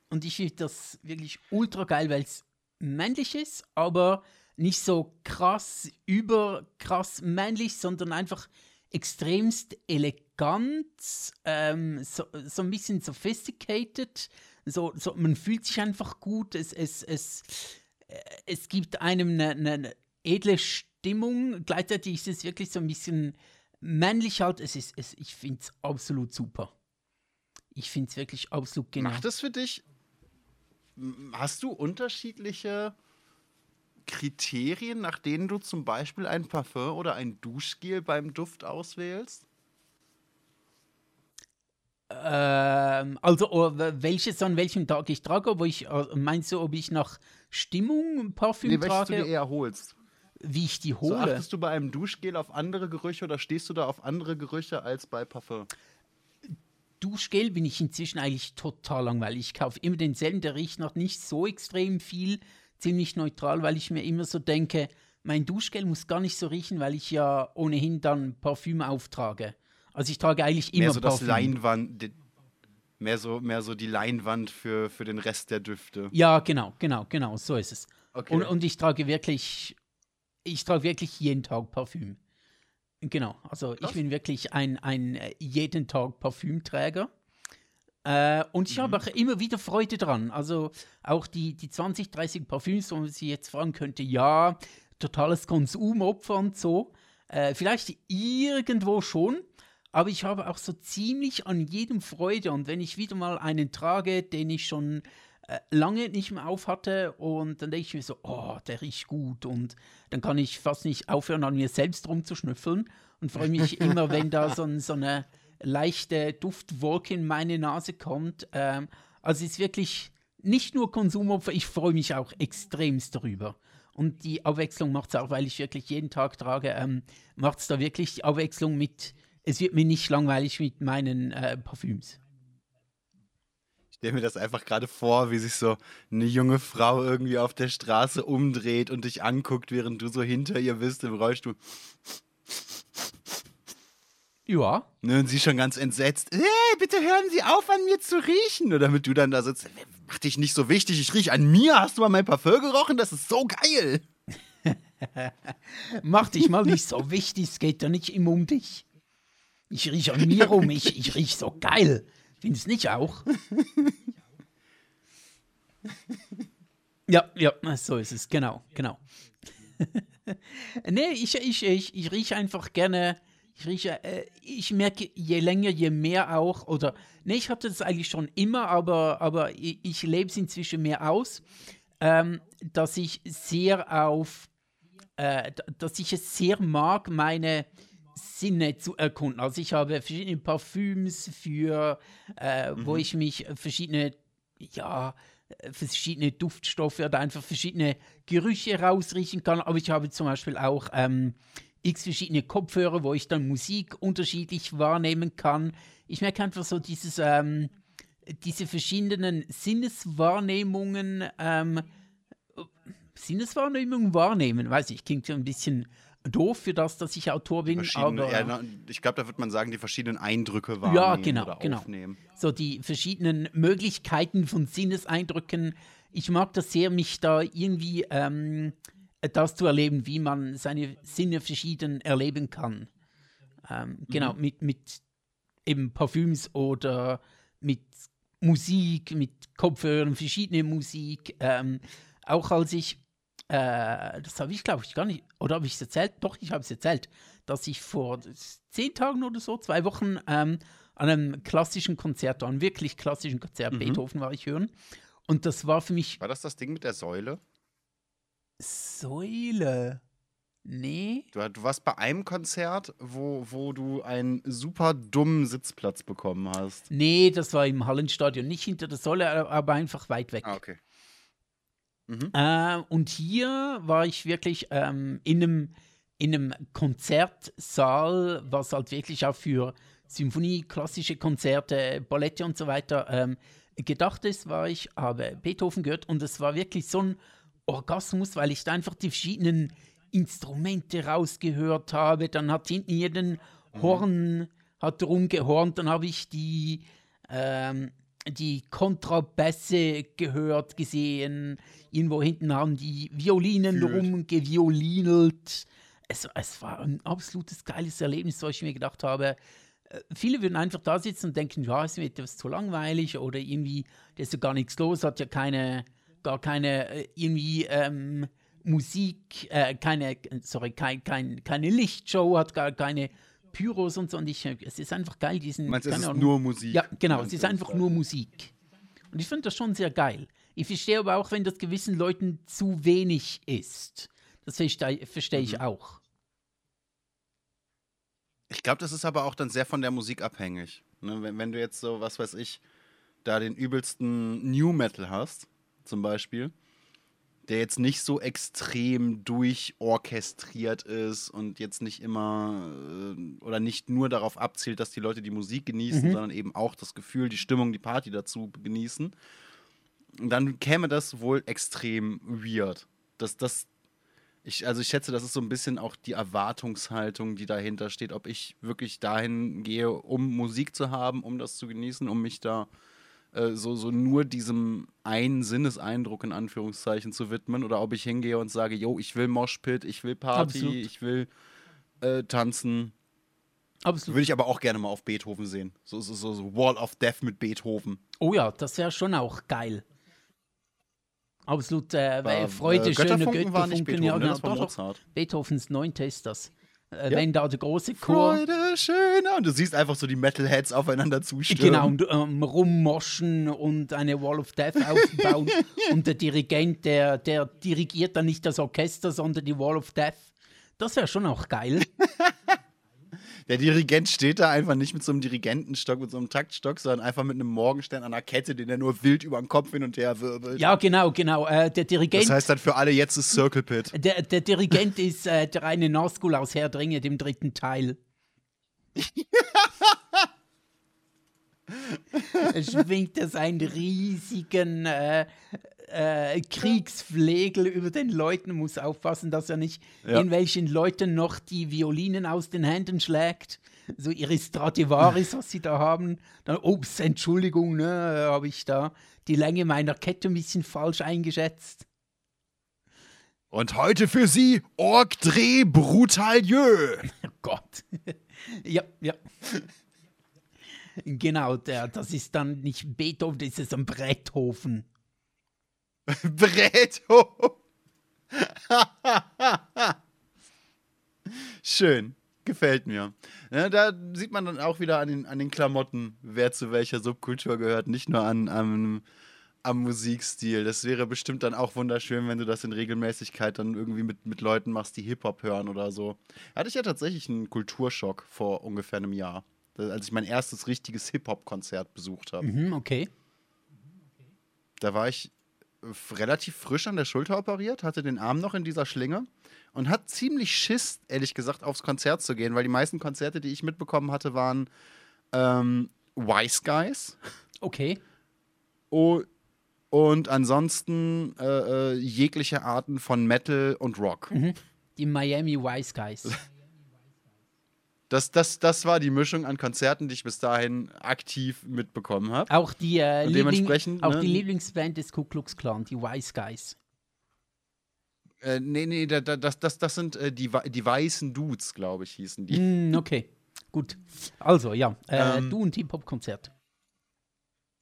Und ich finde das wirklich ultra geil, weil es männlich ist, aber nicht so krass, überkrass männlich, sondern einfach extremst elegant, ähm, so, so ein bisschen sophisticated. So, so, man fühlt sich einfach gut. Es, es, es, äh, es gibt einem eine, eine, edle Stimmung. Gleichzeitig ist es wirklich so ein bisschen männlich halt. Es ist, es, ich finde es absolut super. Ich finde es wirklich absolut genau. macht es für dich. Hast du unterschiedliche Kriterien, nach denen du zum Beispiel ein Parfum oder ein Duschgel beim Duft auswählst? Ähm, also oh, welches an welchem Tag ich trage, ob ich, äh, meinst du, ob ich nach Stimmung Parfüm Nee, welches du dir trage, eher holst. wie ich die So hole? achtest du bei einem Duschgel auf andere Gerüche oder stehst du da auf andere Gerüche als bei Parfum? Duschgel bin ich inzwischen eigentlich total langweilig. Ich kaufe immer denselben, der riecht noch nicht so extrem viel, ziemlich neutral, weil ich mir immer so denke, mein Duschgel muss gar nicht so riechen, weil ich ja ohnehin dann Parfüm auftrage. Also ich trage eigentlich immer Mehr so das Parfüm. Leinwand, die- mehr so, mehr so die Leinwand für, für den Rest der Düfte. Ja, genau, genau, genau, so ist es. Okay. Und, und ich trage wirklich, ich trage wirklich jeden Tag Parfüm. Genau, also ich Krass. bin wirklich ein, ein äh, jeden Tag Parfümträger. Äh, und ich Mhm. habe auch immer wieder Freude dran. Also auch die, die 20, 30 Parfüms, wo man sich jetzt fragen könnte, ja, totales Konsumopfer und so. Äh, vielleicht irgendwo schon, aber ich habe auch so ziemlich an jedem Freude. Und wenn ich wieder mal einen trage, den ich schon äh, lange nicht mehr auf hatte und dann denke ich mir so, oh, der riecht gut und dann kann ich fast nicht aufhören, an mir selbst rumzuschnüffeln und freue mich immer, wenn da so, so eine leichte Duftwolke in meine Nase kommt. Ähm, also es ist wirklich nicht nur Konsumopfer, ich freue mich auch extremst darüber. Und die Abwechslung macht es auch, weil ich wirklich jeden Tag trage, ähm, macht es da wirklich die Abwechslung mit, es wird mir nicht langweilig mit meinen äh, Parfüms. Ich stelle mir das einfach gerade vor, wie sich so eine junge Frau irgendwie auf der Straße umdreht und dich anguckt, während du so hinter ihr bist im Rollstuhl. Ja, Ne, und sie schon ganz entsetzt. Hey, bitte hören Sie auf, an mir zu riechen. Oder damit du dann da sitzt. Mach dich nicht so wichtig, ich riech an mir. Hast du mal mein Parfum gerochen? Das ist so geil. Mach dich mal nicht so wichtig, es geht ja nicht immer um dich. Ich rieche an mir rum, ich, ich riech so geil. Findest nicht auch? Ja, ja, so ist es, genau, genau. nee, ich, ich, ich, ich rieche einfach gerne, ich rieche, äh, ich merke je länger, je mehr auch, oder, nee, ich hatte das eigentlich schon immer, aber, aber ich, ich lebe es inzwischen mehr aus, ähm, dass ich sehr auf äh, dass ich es sehr mag, meine Sinne zu erkunden. Also ich habe verschiedene Parfüms für, äh, Mhm. wo ich mich verschiedene, ja, verschiedene Duftstoffe oder einfach verschiedene Gerüche rausriechen kann. Aber ich habe zum Beispiel auch ähm, x verschiedene Kopfhörer, wo ich dann Musik unterschiedlich wahrnehmen kann. Ich merke einfach so dieses, ähm, diese verschiedenen Sinneswahrnehmungen, ähm, Sinneswahrnehmungen wahrnehmen, weiß ich, klingt so ein bisschen doof für das, dass ich Autor bin, aber ja, ich glaube, da wird man sagen, die verschiedenen Eindrücke wahrnehmen genau, oder genau. aufnehmen. so die verschiedenen Möglichkeiten von Sinneseindrücken. Ich mag das sehr, mich da irgendwie ähm, das zu erleben, wie man seine Sinne verschieden erleben kann. Ähm, Genau, mit, mit eben Parfüms oder mit Musik, mit Kopfhörern, verschiedene Musik. Ähm, auch als ich, äh, das habe ich glaube ich gar nicht, oder habe ich es erzählt? Doch, ich habe es erzählt, dass ich vor zehn Tagen oder so, zwei Wochen, ähm, an einem klassischen Konzert, an einem wirklich klassischen Konzert, Beethoven war ich hören. Und das war für mich War das das Ding mit der Säule? Säule. Nee. Du, du warst bei einem Konzert, wo, wo du einen super dummen Sitzplatz bekommen hast. Nee, das war im Hallenstadion. Nicht hinter der Säule, aber einfach weit weg. Ah, okay. Äh, und hier war ich wirklich ähm, in, einem, in einem Konzertsaal, was halt wirklich auch für Symphonie, klassische Konzerte, Ballette und so weiter ähm, gedacht ist, war ich, habe Beethoven gehört und es war wirklich so ein Orgasmus, weil ich da einfach die verschiedenen Instrumente rausgehört habe. Dann hat hinten jeden Horn hat rumgehornt, dann habe ich die ähm, die Kontrabässe gehört, gesehen. Irgendwo hinten haben die Violinen rumgeviolinelt. Es, es war ein absolutes geiles Erlebnis, wo ich mir gedacht habe, äh, viele würden einfach da sitzen und denken, ja, ist mir etwas zu langweilig oder irgendwie, da ist ja gar nichts los, hat ja keine, gar keine äh, irgendwie ähm, Musik, äh, keine, sorry, kein, kein, keine Lichtshow, hat gar keine Pyros und so. Und ich, es ist einfach geil, diesen. Du meinst, es keine ist Ahnung, nur Musik? ja, genau, es ist du, einfach nur Musik. Und ich finde das schon sehr geil. Ich verstehe aber auch, wenn das gewissen Leuten zu wenig ist. Das verstehe versteh Mhm. ich auch. Ich glaube, das ist aber auch dann sehr von der Musik abhängig. Ne? Wenn, wenn du jetzt so, was weiß ich, da den übelsten New Metal hast, zum Beispiel, der jetzt nicht so extrem durchorchestriert ist und jetzt nicht immer äh, oder nicht nur darauf abzielt, dass die Leute die Musik genießen, sondern eben auch das Gefühl, die Stimmung, die Party dazu genießen, dann käme das wohl extrem weird. Das, das, ich, also ich schätze, das ist so ein bisschen auch die Erwartungshaltung, die dahinter steht, ob ich wirklich dahin gehe, um Musik zu haben, um das zu genießen, um mich da äh, so, so nur diesem einen Sinneseindruck in Anführungszeichen zu widmen oder ob ich hingehe und sage, yo, ich will Moshpit, ich will Party, Absolut. ich will äh, tanzen. Absolut. Würde ich aber auch gerne mal auf Beethoven sehen. So, so, so, so Wall of Death mit Beethoven. Oh ja, das wäre schon auch geil. Absolut, äh, War, Freude, äh, schöne Götterfunken war nicht Götterfunken. Beethoven, ja, ne? genau, das war doch. Mozart. Beethovens Neunte ist das. Äh, Ja. Wenn da der große Chor Freude, schöner. Und du siehst einfach so die Metalheads aufeinander zustürmen. Genau, und ähm, rummoschen und eine Wall of Death aufbauen. und der Dirigent, der, der dirigiert dann nicht das Orchester, sondern die Wall of Death. Das wäre schon auch geil. Der Dirigent steht da einfach nicht mit so einem Dirigentenstock, mit so einem Taktstock, sondern einfach mit einem Morgenstern an der Kette, den er nur wild über den Kopf hin und her wirbelt. Ja, genau, genau. Äh, der Dirigent, Das heißt dann für alle jetzt ist Circle Pit. der, der Dirigent ist äh, der eine Nazgul aus Herr der Ringe, dem dritten Teil. er schwingt er seinen riesigen äh, äh, Kriegsflegel über den Leuten, muss aufpassen, dass er nicht Ja. irgendwelchen Leuten noch die Violinen aus den Händen schlägt. So ihre Stradivaris, was sie da haben. Dann, ups, Entschuldigung, ne, habe ich da die Länge meiner Kette ein bisschen falsch eingeschätzt. Und heute für Sie Orgdreh Brutalieu. Oh Gott. ja, ja. Genau, der, das ist dann nicht Beethoven, das ist ein Bretthofen. Bretto. Schön. Gefällt mir. Ja, da sieht man dann auch wieder an den, an den Klamotten, wer zu welcher Subkultur gehört. Nicht nur an, an, am Musikstil. Das wäre bestimmt dann auch wunderschön, wenn du das in Regelmäßigkeit dann irgendwie mit, mit Leuten machst, die Hip-Hop hören oder so. Hatte ich ja tatsächlich einen Kulturschock vor ungefähr einem Jahr, als ich mein erstes richtiges Hip-Hop-Konzert besucht habe. Mhm, okay. Da war ich relativ frisch an der Schulter operiert, hatte den Arm noch in dieser Schlinge und hat ziemlich Schiss, ehrlich gesagt, aufs Konzert zu gehen, weil die meisten Konzerte, die ich mitbekommen hatte, waren ähm, Wise Guys. Okay. Oh, und ansonsten äh, äh, jegliche Arten von Metal und Rock. Mhm. Die Miami Wise Guys. Das, das, das war die Mischung an Konzerten, die ich bis dahin aktiv mitbekommen habe. Auch die, äh, Liebling, auch ne, die Lieblingsband des Ku Klux Klan, die Wise Guys. Äh, nee, nee, da, das, das, das sind äh, die, die weißen Dudes, glaube ich, hießen die. Mm, okay, gut. Also, ja, äh, ähm, du und Hip-Hop-Konzert.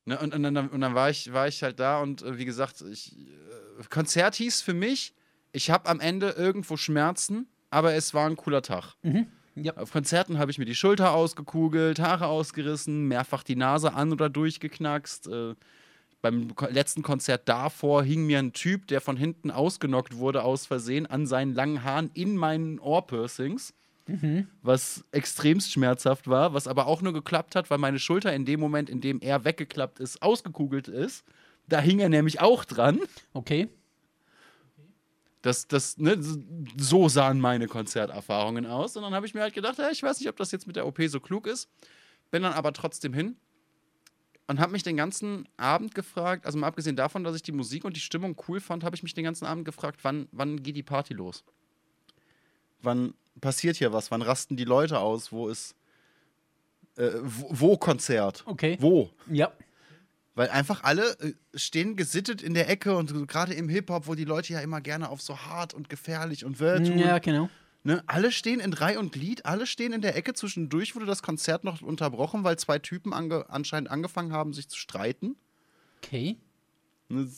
Ne, und, und, dann, und dann war ich, war ich halt da und äh, wie gesagt, ich, äh, Konzert hieß für mich, ich habe am Ende irgendwo Schmerzen, aber es war ein cooler Tag. Mhm. Ja. Auf Konzerten habe ich mir die Schulter ausgekugelt, Haare ausgerissen, mehrfach die Nase an oder durchgeknackst. Äh, beim letzten Konzert davor hing mir ein Typ, der von hinten ausgenockt wurde aus Versehen, an seinen langen Haaren in meinen Ohrpiercings. Mhm. Was extremst schmerzhaft war, was aber auch nur geklappt hat, weil meine Schulter in dem Moment, in dem er weggeklappt ist, ausgekugelt ist. Da hing er nämlich auch dran. Okay. Das, das, ne, so sahen meine Konzerterfahrungen aus. Und dann habe ich mir halt gedacht, ja, ich weiß nicht, ob das jetzt mit der OP so klug ist. Bin dann aber trotzdem hin und habe mich den ganzen Abend gefragt, also mal abgesehen davon, dass ich die Musik und die Stimmung cool fand, habe ich mich den ganzen Abend gefragt, wann, wann geht die Party los? Wann, passiert hier was? Wann rasten die Leute aus? Wo ist. Äh, wo, wo, Konzert? Okay. Wo? Ja. Weil einfach alle äh, stehen gesittet in der Ecke und gerade im Hip-Hop, wo die Leute ja immer gerne auf so hart und gefährlich und wild. Ja, genau. Ne, alle stehen in Drei und Glied, alle stehen in der Ecke. Zwischendurch wurde das Konzert noch unterbrochen, weil zwei Typen ange anscheinend angefangen haben, sich zu streiten. Okay. Ne,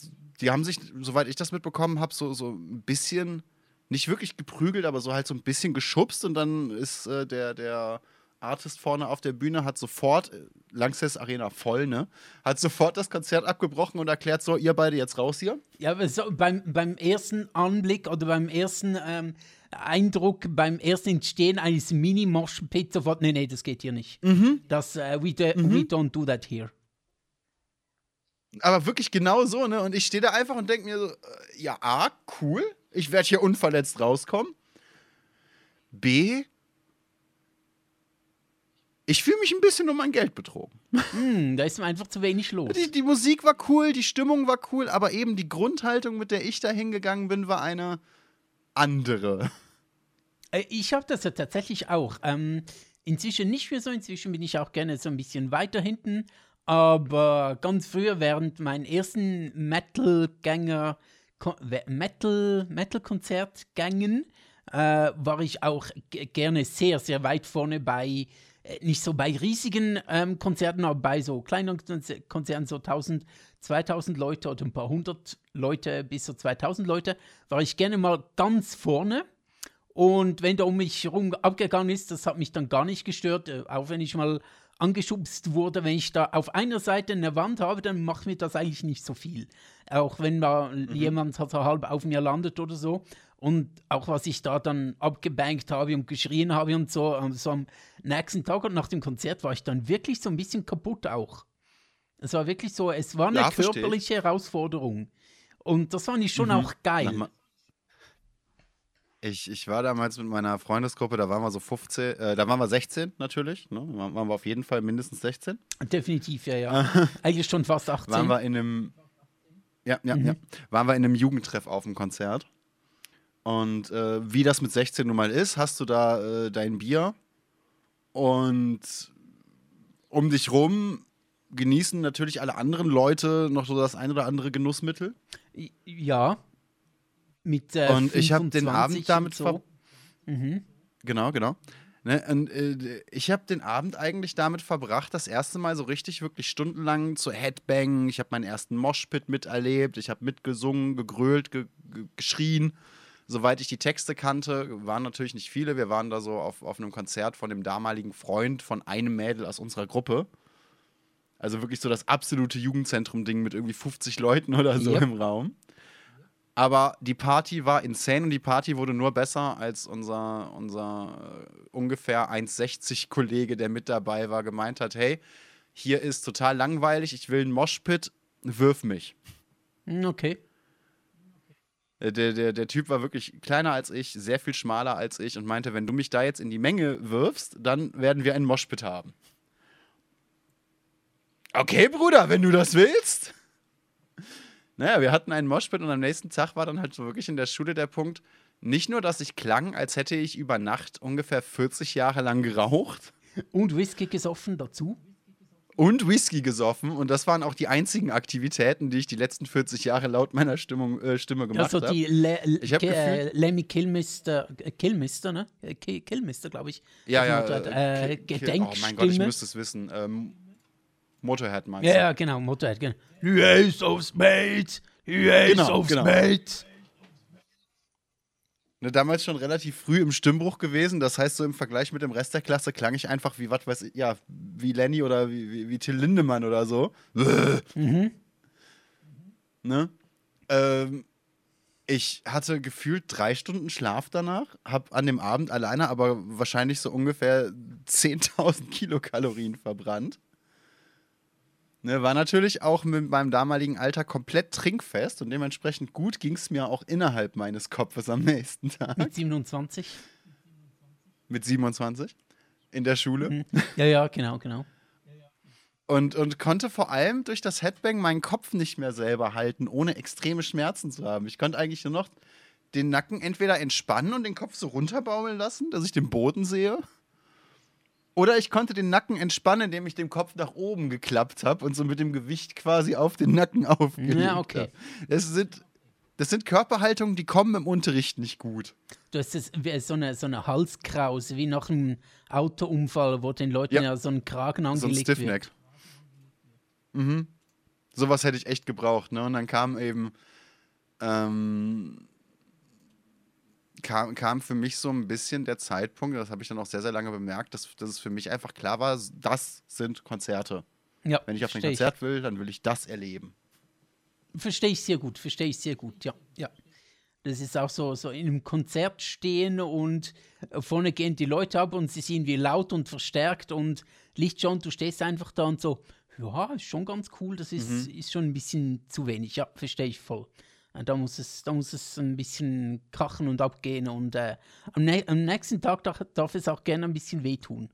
die haben sich, soweit ich das mitbekommen habe, so, so ein bisschen nicht wirklich geprügelt, aber so halt so ein bisschen geschubst und dann ist äh, der, der Artist vorne auf der Bühne, hat sofort, äh, Langsess Arena voll, ne? Hat sofort das Konzert abgebrochen und erklärt so, ihr beide jetzt raus hier. Ja, aber so beim, beim ersten Anblick oder beim ersten ähm, Eindruck, beim ersten Entstehen eines Mini-Mosh-Pits sofort, nee, nee, das geht hier nicht. Mhm. Das, uh, we, do, mhm. we don't do that here. Aber wirklich genau so, ne? Und ich stehe da einfach und denke mir so, äh, ja, A, cool, ich werde hier unverletzt rauskommen. B, ich fühle mich ein bisschen um mein Geld betrogen. Mm, da ist mir einfach zu wenig los. Die, die, Musik war cool, die Stimmung war cool, aber eben die Grundhaltung, mit der ich da hingegangen bin, war eine andere. Äh, ich habe das ja tatsächlich auch. Ähm, inzwischen nicht mehr so, inzwischen bin ich auch gerne so ein bisschen weiter hinten. Aber ganz früher, während meinen ersten Metal-Gänger Metal, Metal-Konzertgängen äh, war ich auch gerne sehr, sehr weit vorne bei, nicht so bei riesigen ähm, Konzerten, aber bei so kleinen Konzerten, so 1000, 2000 Leute oder ein paar hundert Leute bis so 2000 Leute, war ich gerne mal ganz vorne. Und wenn da um mich herum abgegangen ist, das hat mich dann gar nicht gestört, äh, auch wenn ich mal angeschubst wurde, wenn ich da auf einer Seite eine Wand habe, dann macht mir das eigentlich nicht so viel. Auch wenn mal mhm. jemand so halb auf mir landet oder so. Und auch was ich da dann abgebankt habe und geschrien habe und so, so am nächsten Tag und nach dem Konzert war ich dann wirklich so ein bisschen kaputt auch. Es war wirklich so, es war eine ja, körperliche Herausforderung. Und das fand ich schon mhm. auch geil. Ich, ich war damals mit meiner Freundesgruppe, da waren wir so 15, äh, da waren wir 16 natürlich, ne? Da waren wir auf jeden Fall mindestens 16. Definitiv, ja, ja. Eigentlich schon fast 18. Waren wir in einem, ja, ja, mhm. ja, waren wir in einem Jugendtreff auf dem Konzert. Und äh, wie das mit 16 nun mal ist, hast du da äh, dein Bier und um dich rum genießen natürlich alle anderen Leute noch so das ein oder andere Genussmittel. Ja, mit, äh, und ich habe den Abend damit so. mhm. Genau, genau. Ne, und, äh, ich habe den Abend eigentlich damit verbracht, das erste Mal so richtig, wirklich stundenlang zu Headbangen. Ich habe meinen ersten Moshpit miterlebt. Ich habe mitgesungen, gegrölt, ge ge geschrien. Soweit ich die Texte kannte, waren natürlich nicht viele. Wir waren da so auf, auf einem Konzert von dem damaligen Freund von einem Mädel aus unserer Gruppe. Also wirklich so das absolute Jugendzentrum-Ding mit irgendwie 50 Leuten oder so Yep. im Raum. Aber die Party war insane und die Party wurde nur besser, als unser, unser äh, ungefähr 1,60 Kollege, der mit dabei war, gemeint hat: Hey, hier ist total langweilig, ich will einen Moshpit, wirf mich. Hm, Okay. Äh, Der, der, der Typ war wirklich kleiner als ich, sehr viel schmaler als ich und meinte, wenn du mich da jetzt in die Menge wirfst, dann werden wir einen Moshpit haben. Okay, Bruder, wenn du das willst. Naja, wir hatten einen Moshpit und am nächsten Tag war dann halt so wirklich in der Schule der Punkt, nicht nur, dass ich klang, als hätte ich über Nacht ungefähr 40 Jahre lang geraucht Und Whisky gesoffen dazu. und Whisky gesoffen und das waren auch die einzigen Aktivitäten, die ich die letzten 40 Jahre laut meiner Stimmung, äh, Stimme gemacht Also habe. die Le Ich hab äh, Lemmy Kilmister, äh, Kilmister, ne? Äh, Ki- Kilmister, glaube ich. Ja, ja. Äh, äh, Gedenkstimme. Oh mein Gott, ich müsste es wissen. Ähm, Motorhead meinst Ja, du? ja, genau, Motorhead. Genau. Yes, aufs Mate! Yes, Genau, aufs genau. Mate! Ne, damals schon relativ früh im Stimmbruch gewesen. Das heißt, so im Vergleich mit dem Rest der Klasse klang ich einfach wie, was weiß ich, ja, wie Lenny oder wie, wie, wie Till Lindemann oder so. Mhm. Ne? Ähm, ich hatte gefühlt drei Stunden Schlaf danach, hab an dem Abend alleine aber wahrscheinlich so ungefähr 10.000 Kilokalorien verbrannt. Ne, war natürlich auch mit meinem damaligen Alter komplett trinkfest und dementsprechend gut ging es mir auch innerhalb meines Kopfes am nächsten Tag. Mit 27. Mit 27 in der Schule. Mhm. Ja, ja, genau, genau. Und, und konnte vor allem durch das Headbang meinen Kopf nicht mehr selber halten, ohne extreme Schmerzen zu haben. Ich konnte eigentlich nur noch den Nacken entweder entspannen und den Kopf so runterbaumeln lassen, dass ich den Boden sehe. Oder ich konnte den Nacken entspannen, indem ich den Kopf nach oben geklappt habe und so mit dem Gewicht quasi auf den Nacken aufgelegt Ja, okay. Das sind, das sind Körperhaltungen, die kommen im Unterricht nicht gut. Du hast das, wie so, eine, so eine Halskrause, wie nach einem Autounfall, wo den Leuten ja, Ja. so ein Kragen So ein angelegt wird. Stiffneck. Mhm. Sowas hätte ich echt gebraucht, ne? Und dann kam eben, ähm, kam, kam für mich so ein bisschen der Zeitpunkt, das habe ich dann auch sehr, sehr lange bemerkt, dass, dass es für mich einfach klar war, das sind Konzerte. Ja, Wenn ich auf ein Konzert will, dann will ich das erleben. Verstehe ich sehr gut, verstehe ich sehr gut, ja, ja. Das ist auch so, so in einem Konzert stehen und äh, vorne gehen die Leute ab und sie sind wie laut und verstärkt und Licht schon, du stehst einfach da und so, ja, ist schon ganz cool, das ist, ist schon ein bisschen zu wenig, ja, verstehe ich voll. Äh, Da muss, es, da muss es ein bisschen krachen und abgehen und äh, am, nä am nächsten Tag darf, darf es auch gerne ein bisschen wehtun.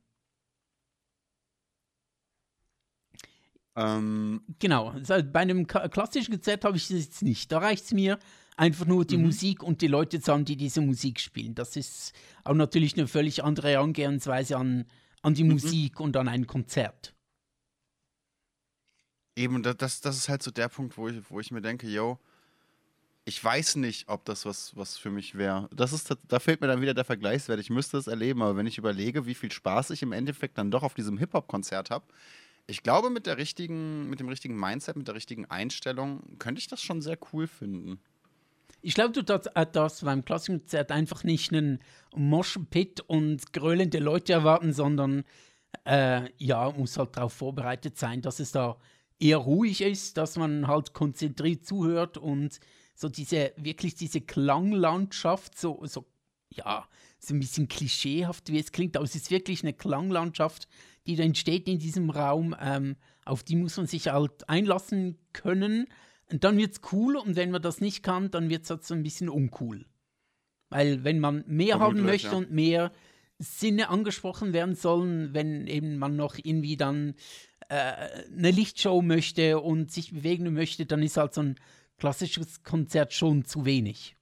Ähm, Genau, also bei einem klassischen Konzert habe ich das jetzt nicht. Da reicht es mir einfach nur die Musik und die Leute zu haben, die diese Musik spielen. Das ist auch natürlich eine völlig andere Herangehensweise an, an die Musik und an ein Konzert. eben, da- das, das ist halt so der Punkt, wo ich, wo ich mir denke, yo, ich weiß nicht, ob das was, was für mich wäre. Das ist, da fehlt mir dann wieder der Vergleichswert. Ich müsste es erleben, aber wenn ich überlege, wie viel Spaß ich im Endeffekt dann doch auf diesem Hip-Hop-Konzert habe, ich glaube, mit der richtigen, mit dem richtigen Mindset, mit der richtigen Einstellung, könnte ich das schon sehr cool finden. Ich glaube, du darfst, äh, beim klassischen Konzert einfach nicht einen Moshpit und grölende Leute erwarten, sondern äh, ja, muss halt darauf vorbereitet sein, dass es da eher ruhig ist, dass man halt konzentriert zuhört und so diese, wirklich diese Klanglandschaft, so, so ja, so ein bisschen klischeehaft, wie es klingt, aber es ist wirklich eine Klanglandschaft, die da entsteht in diesem Raum. Ähm, auf die muss man sich halt einlassen können. Und dann wird es cool und wenn man das nicht kann, dann wird es halt so ein bisschen uncool. Weil wenn man mehr haben Vermutlich, möchte ja. und mehr Sinne angesprochen werden sollen, wenn eben man noch irgendwie dann äh, eine Lichtshow möchte und sich bewegen möchte, dann ist halt so ein klassisches Konzert schon zu wenig.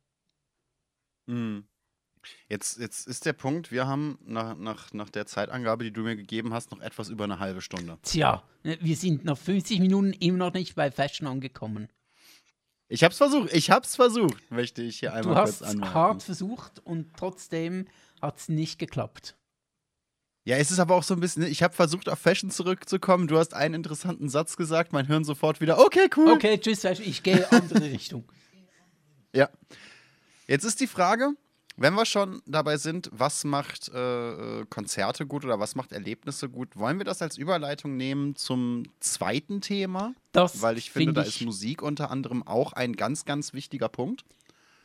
Mhm. Jetzt, jetzt ist der Punkt, wir haben nach, nach, nach der Zeitangabe, die du mir gegeben hast, noch etwas über eine halbe Stunde. Tja, wir sind nach 50 Minuten immer noch nicht bei Fashion angekommen. Ich hab's versucht, ich hab's versucht, möchte ich hier Du einmal hast kurz anmerken. hart versucht und trotzdem hat es nicht geklappt. Ja, es ist aber auch so ein bisschen, ich habe versucht, auf Fashion zurückzukommen. Du hast einen interessanten Satz gesagt, mein Hirn sofort wieder, okay, cool. Okay, tschüss, Fashion, ich gehe andere Richtung. Ja. Jetzt ist die Frage, Wenn wir schon dabei sind, was macht äh, Konzerte gut oder was macht Erlebnisse gut, wollen wir das als Überleitung nehmen zum zweiten Thema? Das Weil ich finde, find da ich- ist Musik unter anderem auch ein ganz, ganz wichtiger Punkt.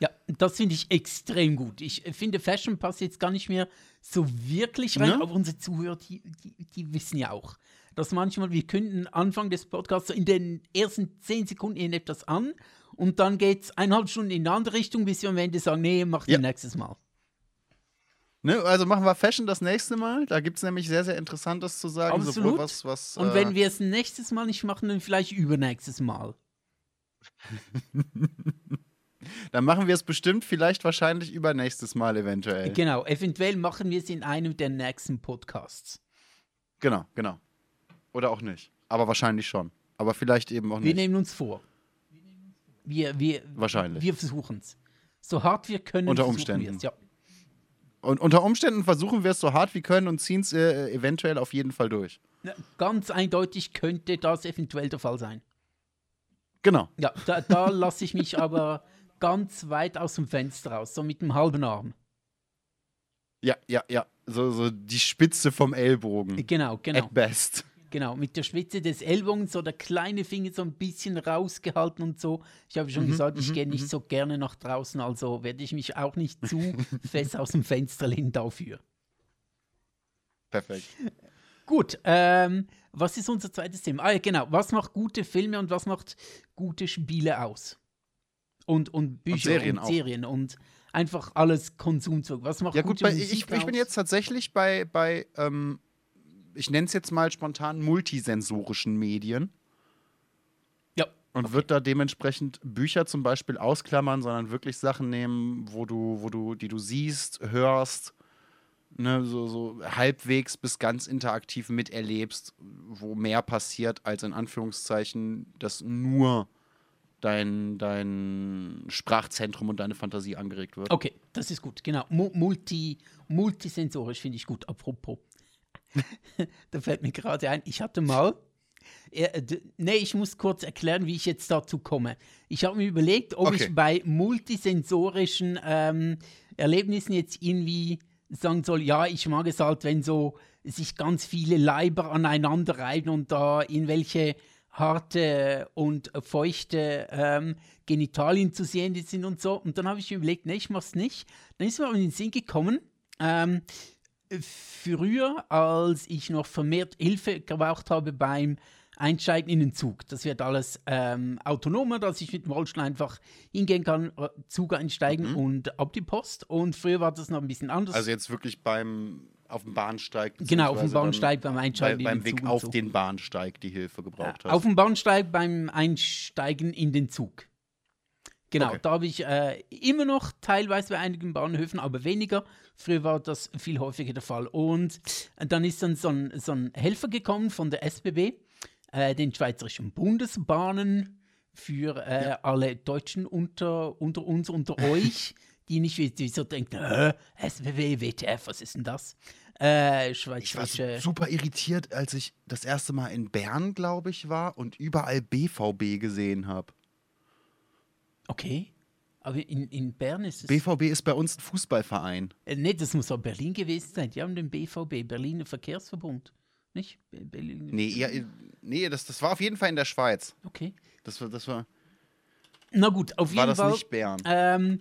Ja, das finde ich extrem gut. Ich äh, finde, Fashion passt jetzt gar nicht mehr so wirklich rein, Ne? aber unsere Zuhörer, die, die, die wissen ja auch, dass manchmal, wir könnten Anfang des Podcasts so in den ersten zehn Sekunden irgendetwas an und dann geht es eineinhalb Stunden in eine andere Richtung, bis wir am Ende sagen, nee, mach Ja. nächstes Mal. Ne? Also machen wir Fashion das nächste Mal. Da gibt es nämlich sehr, sehr Interessantes zu sagen. Absolut. was, was, Und äh, wenn wir es nächstes Mal nicht machen, dann vielleicht übernächstes Mal. dann machen wir es bestimmt, vielleicht wahrscheinlich übernächstes Mal eventuell. Genau, eventuell machen wir es in einem der nächsten Podcasts. Genau, genau. Oder auch nicht. Aber wahrscheinlich schon. Aber vielleicht eben auch Wir nicht. nehmen uns vor. Wir, wir, Wahrscheinlich. wir versuchen es. So hart wir können. Unter Umständen. Ja. Und unter Umständen versuchen wir es so hart wie können und ziehen es äh, eventuell auf jeden Fall durch. Na, Ganz eindeutig könnte das eventuell der Fall sein. Genau. Ja, da, da lasse ich mich aber ganz weit aus dem Fenster raus, so mit dem halben Arm. Ja, ja, ja. So, so die Spitze vom Ellbogen. Genau, genau, At best. genau. Mit der Spitze des Ellbogens, so der kleine Finger so ein bisschen rausgehalten und so. Ich habe Mhm, schon gesagt, ich gehe nicht so gerne nach draußen, also werde ich mich auch nicht zu fest aus dem Fenster lehnen dafür. Perfekt. Gut, ähm, was ist unser zweites Thema? Ah, ja, genau. Was macht gute Filme und was macht gute Spiele aus? Und, und Bücher und Serien Serien, auch. und einfach alles Konsumzeug. Was macht Ja, gut, bei, ich, ich bin jetzt tatsächlich bei, bei ähm, ich nenne es jetzt mal spontan multisensorischen Medien Ja, und würde da dementsprechend Bücher zum Beispiel ausklammern, sondern wirklich Sachen nehmen, wo du, wo du, die du siehst, hörst, ne, so, so halbwegs bis ganz interaktiv miterlebst, wo mehr passiert, als in Anführungszeichen, dass nur dein, dein Sprachzentrum und deine Fantasie angeregt wird. okay, das ist gut. Genau. Mu multi, multisensorisch finde ich gut. Apropos. da fällt mir gerade ein, ich hatte mal. Äh, nee, ich muss kurz erklären, wie ich jetzt dazu komme. Ich habe mir überlegt, ob Okay. ich bei multisensorischen ähm, Erlebnissen jetzt irgendwie sagen soll, ja, ich mag es halt, wenn so sich ganz viele Leiber aneinander reiben und da in welche harte und feuchte ähm, Genitalien zu sehen sind und so. Und dann habe ich mir überlegt, nee, ich mach's nicht. Dann ist mir aber in den Sinn gekommen, ähm, früher, als ich noch vermehrt Hilfe gebraucht habe beim Einsteigen in den Zug. Das wird alles ähm, autonomer, dass ich mit dem Rollstuhl einfach hingehen kann, äh, Zug einsteigen und ab die Post. Und früher war das noch ein bisschen anders. Mhm. Also jetzt wirklich beim auf dem Bahnsteig. genau, auf dem Bahnsteig beim Bei, Einsteigen in beim den Weg Zug. auf so. den Bahnsteig die Hilfe gebraucht hast. Auf dem Bahnsteig beim Einsteigen in den Zug. Genau, Okay. da habe ich äh, immer noch teilweise bei einigen Bahnhöfen, aber weniger. Früher war das viel häufiger der Fall. Und dann ist dann so ein, so ein Helfer gekommen von der SBB, äh, den Schweizerischen Bundesbahnen, für äh, alle Deutschen unter, unter uns, unter euch, die nicht wie, die so denken, äh, SBB, WTF, was ist denn das? Äh, ich war super irritiert, als ich das erste Mal in Bern, glaube ich, war und überall BVB gesehen habe. Okay. Aber in, in Bern ist es. BVB ist bei uns ein Fußballverein. Äh, nee, das muss auch Berlin gewesen sein. Die haben den BVB, Berliner Verkehrsverbund. Nicht? Be- Berlin. Nee, eher, nee das, das war auf jeden Fall in der Schweiz. Okay. Das war, das war, Na gut, auf war jeden das Fall nicht Bern. ähm, äh,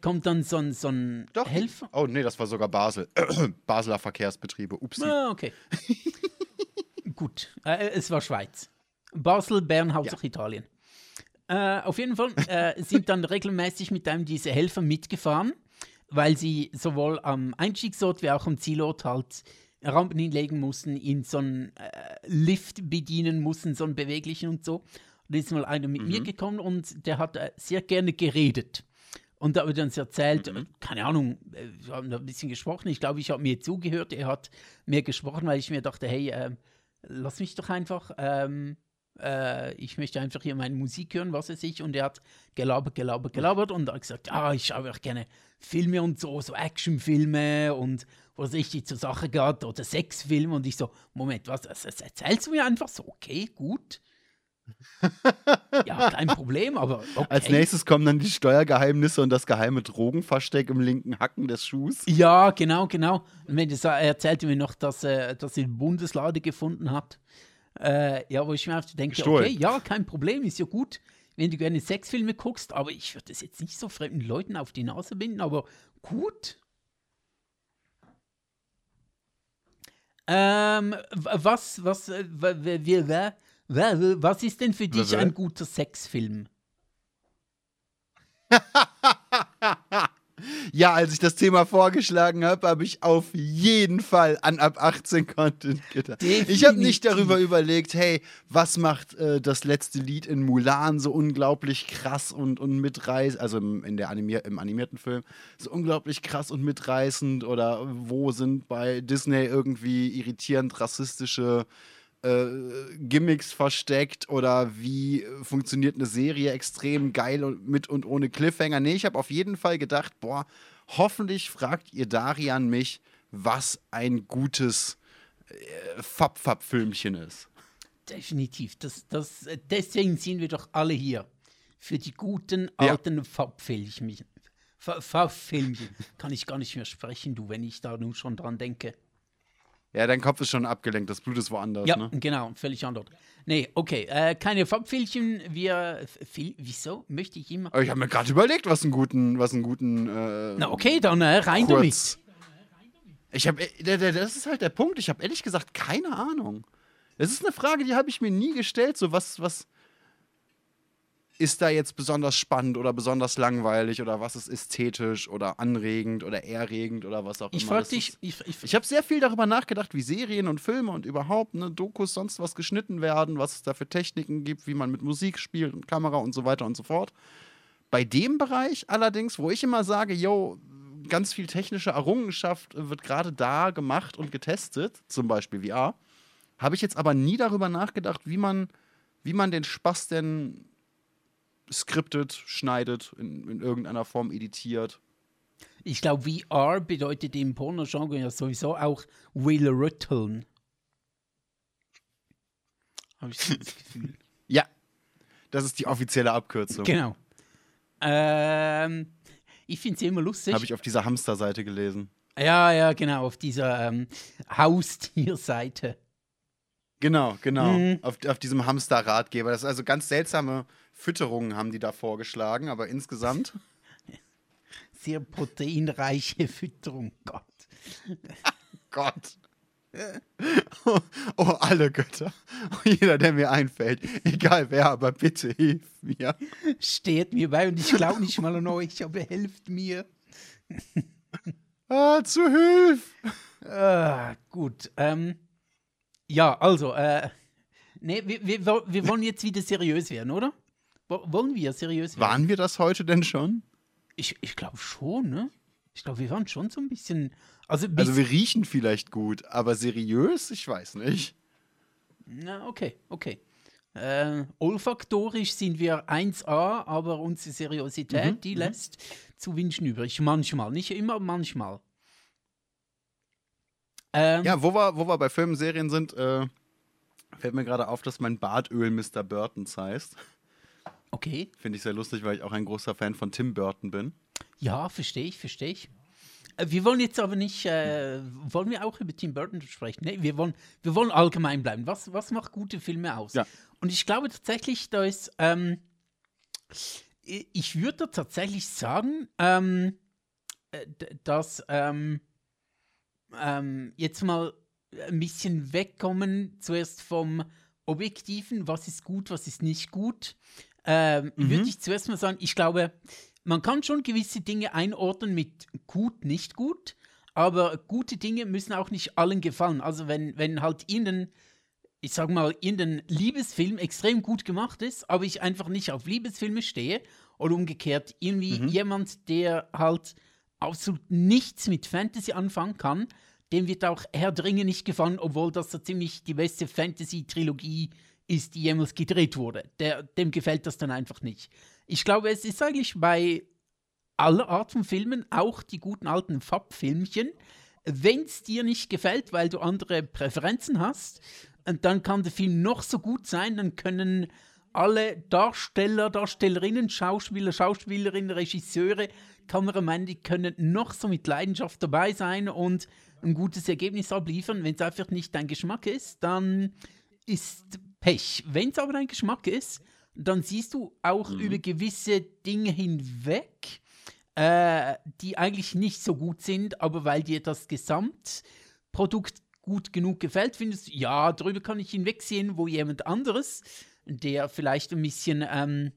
kommt dann so ein, so ein Doch. Helfer. Oh, nee, das war sogar Basel. Basler Verkehrsbetriebe. Upsi. Ah, okay. gut, äh, es war Schweiz. Basel, Bern, Hauptsache Italien. Äh, auf jeden Fall äh, sind dann regelmäßig mit einem dieser Helfer mitgefahren, weil sie sowohl am Einstiegsort wie auch am Zielort halt Rampen hinlegen mussten, in so einen äh, Lift bedienen mussten, so einen beweglichen und so. Da ist mal einer mit mir gekommen und der hat äh, sehr gerne geredet. Und da habe ich dann so erzählt, äh, keine Ahnung, äh, wir haben da ein bisschen gesprochen. Ich glaube, ich habe mir zugehört. Er hat mir gesprochen, weil ich mir dachte, hey, ähm, lass mich doch einfach. Ähm, äh, ich möchte einfach hier meine Musik hören, was weiß ich. Und er hat gelabert, gelabert, gelabert und hat gesagt, ja, ich schaue auch gerne Filme und so, so Actionfilme und was richtig zur Sache geht oder Sexfilme. Und ich so, Moment, was, das erzählst du mir einfach so? Okay, gut. Ja, kein Problem, aber okay. Als nächstes kommen dann die Steuergeheimnisse und das geheime Drogenversteck im linken Hacken des Schuhs. Ja, genau, genau. Und wenn das, er erzählte mir noch, dass, er, dass er Bundeslade gefunden hat. Äh, ja, wo ich mir denke, Gestohlen. okay, ja, kein Problem, ist ja gut, wenn du gerne Sexfilme guckst, aber ich würde das jetzt nicht so fremden Leuten auf die Nase binden, aber gut. Ähm, was, was, äh, w- w- w- w- w- was ist denn für dich ein guter Sexfilm? Ja, als ich das Thema vorgeschlagen habe, habe ich auf jeden Fall an ab 18 Content gedacht. Ich habe nicht Definitiv. darüber überlegt, hey, was macht äh, das letzte Lied in Mulan so unglaublich krass und, und mitreißend, also im, in der Animier im animierten Film, so unglaublich krass und mitreißend oder wo sind bei Disney irgendwie irritierend rassistische äh, Gimmicks versteckt oder wie funktioniert eine Serie extrem geil und mit und ohne Cliffhanger. Nee, ich habe auf jeden Fall gedacht, boah, hoffentlich fragt ihr Darian mich, was ein gutes äh, Fab-Fab-Filmchen ist. Definitiv. Das, das, äh, deswegen sind wir doch alle hier. Für die guten Ja. alten Farbfilmchen. Fa- Farbfilmchen. Kann ich gar nicht mehr sprechen, du, wenn ich da nun schon dran denke. Ja, dein Kopf ist schon abgelenkt, das Blut ist woanders, Ja, ne? genau, völlig anders. Nee, okay, äh, keine Farbfilmchen. Wir. Fil wieso möchte ich immer. Ich habe mir gerade überlegt, was einen guten, was einen guten äh, Na, okay, dann äh, rein damit. kurz. Ich habe, das ist halt der Punkt. Ich habe ehrlich gesagt keine Ahnung. Das ist eine Frage, die habe ich mir nie gestellt. So was, was ist da jetzt besonders spannend oder besonders langweilig oder was ist ästhetisch oder anregend oder erregend oder was auch Ich immer. dich. Ich, ich, Ich habe sehr viel darüber nachgedacht, wie Serien und Filme und überhaupt ne, Dokus sonst was geschnitten werden, was es da für Techniken gibt, wie man mit Musik spielt und Kamera und so weiter und so fort. Bei dem Bereich allerdings, wo ich immer sage, yo, ganz viel technische Errungenschaft wird gerade da gemacht und getestet, zum Beispiel VR, habe ich jetzt aber nie darüber nachgedacht, wie man, wie man den Spaß denn skriptet, schneidet, in, in irgendeiner Form editiert. ich glaube, VR bedeutet im Porno-Genre ja sowieso auch Will Rütteln. Habe ich so das Gefühl. Ja, das ist die offizielle Abkürzung. Genau. Ähm, ich finde es immer lustig. Habe ich auf dieser Hamster-Seite gelesen. Ja, ja, genau, auf dieser ähm, Haustierseite. Genau, genau. Mhm. Auf, auf diesem Hamster-Ratgeber. Das ist also ganz seltsame Fütterungen haben die da vorgeschlagen, aber insgesamt. Sehr proteinreiche Fütterung. Gott. Gott. Oh, oh, alle Götter. Oh, jeder, der mir einfällt. Egal wer, aber bitte hilf mir. Steht mir bei und ich glaube nicht mal an euch, aber helft mir. Ah, zu Hilfe. Ah, gut. Ähm, ja, also, äh, nee, wir, wir, wir wollen jetzt wieder seriös werden, oder? Wo- Wollen wir seriös werden? Waren wir das heute denn schon? Ich, ich glaube schon, ne? Ich glaube, wir waren schon so ein bisschen. Also, bis, Also wir riechen vielleicht gut, aber seriös? Ich weiß nicht. Na, okay, okay. Äh, olfaktorisch sind wir 1A, aber unsere Seriosität, die lässt zu wünschen übrig. Manchmal, nicht immer, manchmal. Ähm, Ja, wo wir, wo wir bei Filmen, Serien sind, äh, fällt mir gerade auf, dass mein Bartöl Mr. Burtons heißt. Okay, Finde ich sehr lustig, weil ich auch ein großer Fan von Tim Burton bin. ja, verstehe ich, verstehe ich. Äh, Wir wollen jetzt aber nicht, äh, wollen wir auch über Tim Burton sprechen? Nee, wir wollen, wir wollen allgemein bleiben. Was, was macht gute Filme aus? Ja. Und ich glaube tatsächlich, da ist, ähm, ich würde tatsächlich sagen, ähm, äh, dass ähm, ähm, jetzt mal ein bisschen wegkommen, zuerst vom Objektiven, was ist gut, was ist nicht gut, ähm, würde ich zuerst mal sagen, ich glaube, man kann schon gewisse Dinge einordnen mit gut, nicht gut, aber gute Dinge müssen auch nicht allen gefallen. Also wenn, wenn halt ihnen, ich sag mal, irgendein Liebesfilm extrem gut gemacht ist, aber ich einfach nicht auf Liebesfilme stehe, oder umgekehrt, irgendwie jemand, der halt absolut nichts mit Fantasy anfangen kann, dem wird auch Herr der Ringe nicht gefallen, obwohl das so ziemlich die beste Fantasy-Trilogie ist, die jemals gedreht wurde. Der, dem gefällt das dann einfach nicht. Ich glaube, es ist eigentlich bei aller Art von Filmen, auch die guten alten Fab-Filmchen, wenn es dir nicht gefällt, weil du andere Präferenzen hast, und dann kann der Film noch so gut sein, dann können alle Darsteller, Darstellerinnen, Schauspieler, Schauspielerinnen, Regisseure, Kameramann, die können noch so mit Leidenschaft dabei sein und ein gutes Ergebnis abliefern. Wenn es einfach nicht dein Geschmack ist, dann ist Pech. Wenn es aber dein Geschmack ist, dann siehst du auch mhm. über gewisse Dinge hinweg, äh, die eigentlich nicht so gut sind, aber weil dir das Gesamtprodukt gut genug gefällt, findest du, ja, darüber kann ich hinwegsehen, wo jemand anderes, der vielleicht ein bisschen ähm,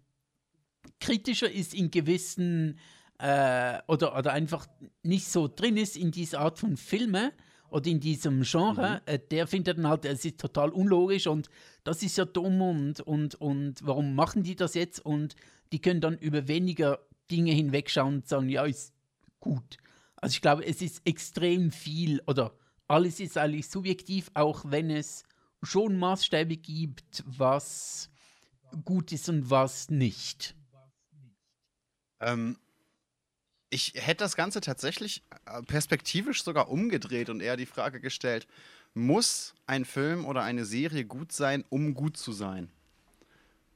kritischer ist in gewissen äh, oder, oder einfach nicht so drin ist in dieser Art von Filme oder in diesem Genre, mhm. äh, der findet dann halt, es ist total unlogisch und das ist ja dumm und, und, und warum machen die das jetzt? Und die können dann über weniger Dinge hinwegschauen und sagen, ja, ist gut. Also ich glaube, es ist extrem viel oder alles ist eigentlich subjektiv, auch wenn es schon Maßstäbe gibt, was gut ist und was nicht. Ähm, ich hätte das Ganze tatsächlich äh, perspektivisch sogar umgedreht und eher die Frage gestellt, muss ein Film oder eine Serie gut sein, um gut zu sein?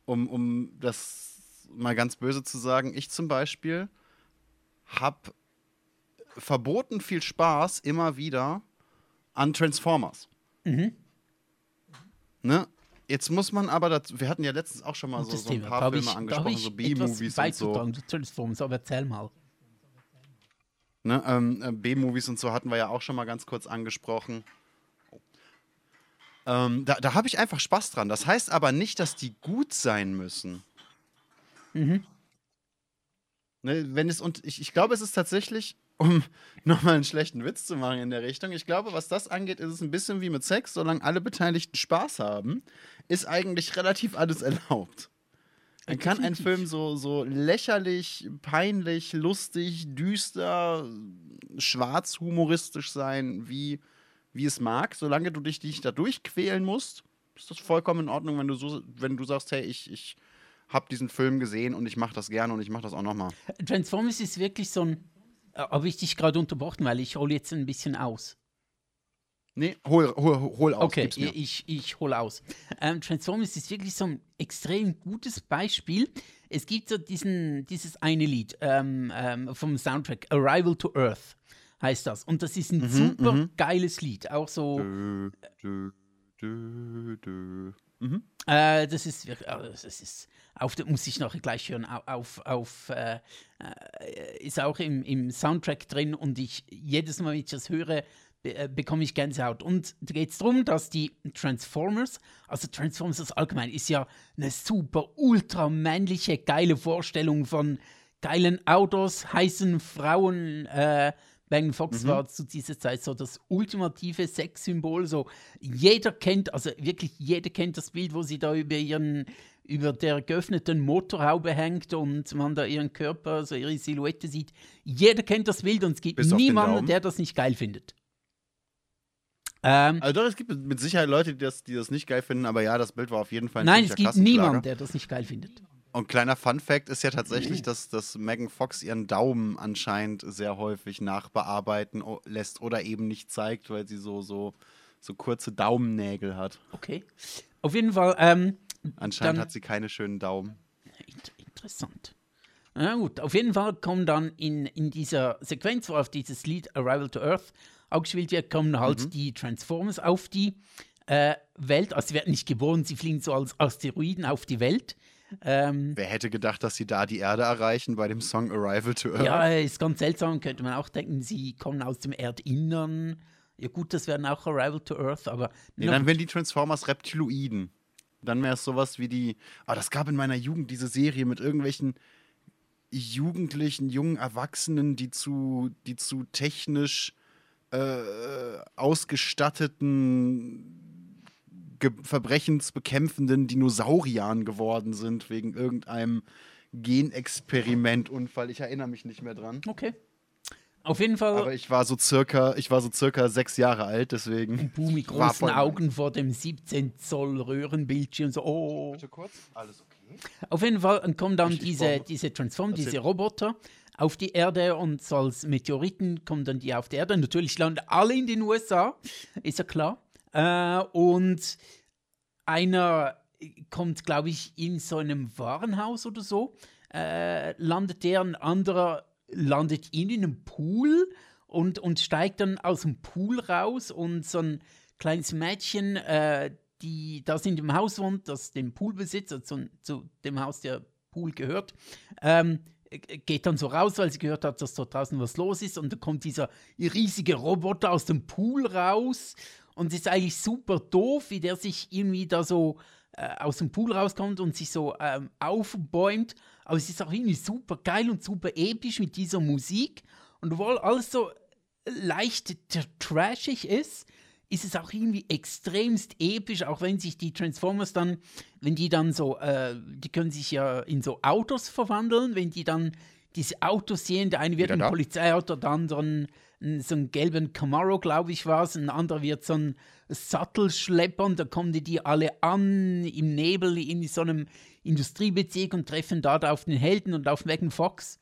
Um, um das mal ganz böse zu sagen, ich zum Beispiel habe verboten viel Spaß immer wieder an Transformers. Mhm. Ne? Jetzt muss man aber, dazu, wir hatten ja letztens auch schon mal so, so ein paar Filme ich, angesprochen, so B-Movies und so. Transformers, aber erzähl mal. Ne, ähm, äh, B-Movies und so hatten wir ja auch schon mal ganz kurz angesprochen. Ähm, da da habe ich einfach Spaß dran. Das heißt aber nicht, dass die gut sein müssen. Mhm. Ne, wenn es und ich, ich glaube, es ist tatsächlich, um nochmal einen schlechten Witz zu machen in der Richtung, ich glaube, was das angeht, ist es ein bisschen wie mit Sex, solange alle Beteiligten Spaß haben, ist eigentlich relativ alles erlaubt. Dann kann ein Film so, so lächerlich, peinlich, lustig, düster, schwarz humoristisch sein, wie, wie es mag. Solange du dich nicht da durchquälen musst, ist das vollkommen in Ordnung, wenn du, so, wenn du sagst, hey, ich, ich habe diesen Film gesehen und ich mache das gerne und ich mache das auch nochmal. Transformers ist wirklich so ein. Äh, habe ich dich gerade unterbrochen, weil ich hole jetzt ein bisschen aus. Nee, hol, hol, hol aus. Okay, ich, ich hole aus. Ähm, Transformers ist wirklich so ein extrem gutes Beispiel. Es gibt so diesen, dieses eine Lied ähm, ähm, vom Soundtrack, Arrival to Earth heißt das. Und das ist ein mhm, super mhm. geiles Lied. Auch so. Dö, dö, dö, mhm. äh, das ist wirklich, also das ist, auf, muss ich noch gleich hören, auf, auf äh, äh, ist auch im, im Soundtrack drin und ich jedes Mal, wenn ich das höre, äh, bekomme ich Gänsehaut. Und da geht es darum, dass die Transformers, also Transformers allgemein, ist ja eine super, ultra männliche, geile Vorstellung von geilen Autos, heißen Frauen. Äh, Megan Fox mhm. war zu dieser Zeit so das ultimative Sexsymbol. So jeder kennt, also wirklich jeder kennt das Bild, wo sie da über ihren über der geöffneten Motorhaube hängt und man da ihren Körper, also ihre Silhouette sieht. Jeder kennt das Bild und es gibt Bis niemanden, der das nicht geil findet. Ähm, also doch, es gibt mit Sicherheit Leute, die das, die das nicht geil finden, aber ja, das Bild war auf jeden Fall ein Nein, es gibt niemanden, der das nicht geil findet. Und kleiner Fun Fact ist ja tatsächlich, dass, dass Megan Fox ihren Daumen anscheinend sehr häufig nachbearbeiten lässt oder eben nicht zeigt, weil sie so, so, so kurze Daumennägel hat. Okay. Auf jeden Fall. Ähm, anscheinend hat sie keine schönen Daumen. Interessant. Na gut, auf jeden Fall kommen dann in, in dieser Sequenz, wo auf dieses Lied Arrival to Earth wird, kommen halt mhm. die Transformers auf die äh, Welt. Also sie werden nicht geboren, sie fliegen so als Asteroiden auf die Welt. Ähm, Wer hätte gedacht, dass sie da die Erde erreichen bei dem Song Arrival to Earth? Ja, ist ganz seltsam, könnte man auch denken, sie kommen aus dem Erdinnern. Ja, gut, das wären auch Arrival to Earth, aber. Nee, dann wären die Transformers Reptiloiden. Dann wäre es sowas wie die. Ah, das gab in meiner Jugend diese Serie mit irgendwelchen Jugendlichen, jungen Erwachsenen, die zu, die zu technisch äh, ausgestatteten Ge verbrechensbekämpfenden Dinosauriern geworden sind, wegen irgendeinem Genexperimentunfall. Ich erinnere mich nicht mehr dran. Okay. Auf jeden Fall. Aber ich war so circa, ich war so circa sechs Jahre alt, deswegen. Boom, mit großen Augen vor dem 17 Zoll Röhrenbildschirm. So, oh. Bitte kurz, alles okay. Auf jeden Fall kommen dann diese, diese Transform, diese Roboter auf die Erde und als Meteoriten kommen dann die auf die Erde. Natürlich landen alle in den USA, ist ja klar. Äh, und einer kommt, glaube ich, in so einem Warenhaus oder so, äh, landet der, ein anderer landet in einem Pool und, und steigt dann aus dem Pool raus und so ein kleines Mädchen, äh, die das in dem Haus wohnt, das dem Pool besitzt, also zu, zu dem Haus der Pool gehört, ähm, geht dann so raus, weil sie gehört hat, dass dort draußen was los ist. Und da kommt dieser riesige Roboter aus dem Pool raus. Und es ist eigentlich super doof, wie der sich irgendwie da so äh, aus dem Pool rauskommt und sich so ähm, aufbäumt, aber es ist auch irgendwie super geil und super episch mit dieser Musik. Und obwohl alles so leicht trashig ist, ist es auch irgendwie extremst episch, auch wenn sich die Transformers dann, wenn die dann so, äh, die können sich ja in so Autos verwandeln, wenn die dann diese Autos sehen, der eine wird ein? Polizeiauto, der andere so einen gelben Camaro, glaube ich, war es, ein anderer wird so ein Sattelschlepper und da kommen die alle an im Nebel in so einem Industriebezirk und treffen dort auf den Helden und auf Megan Fox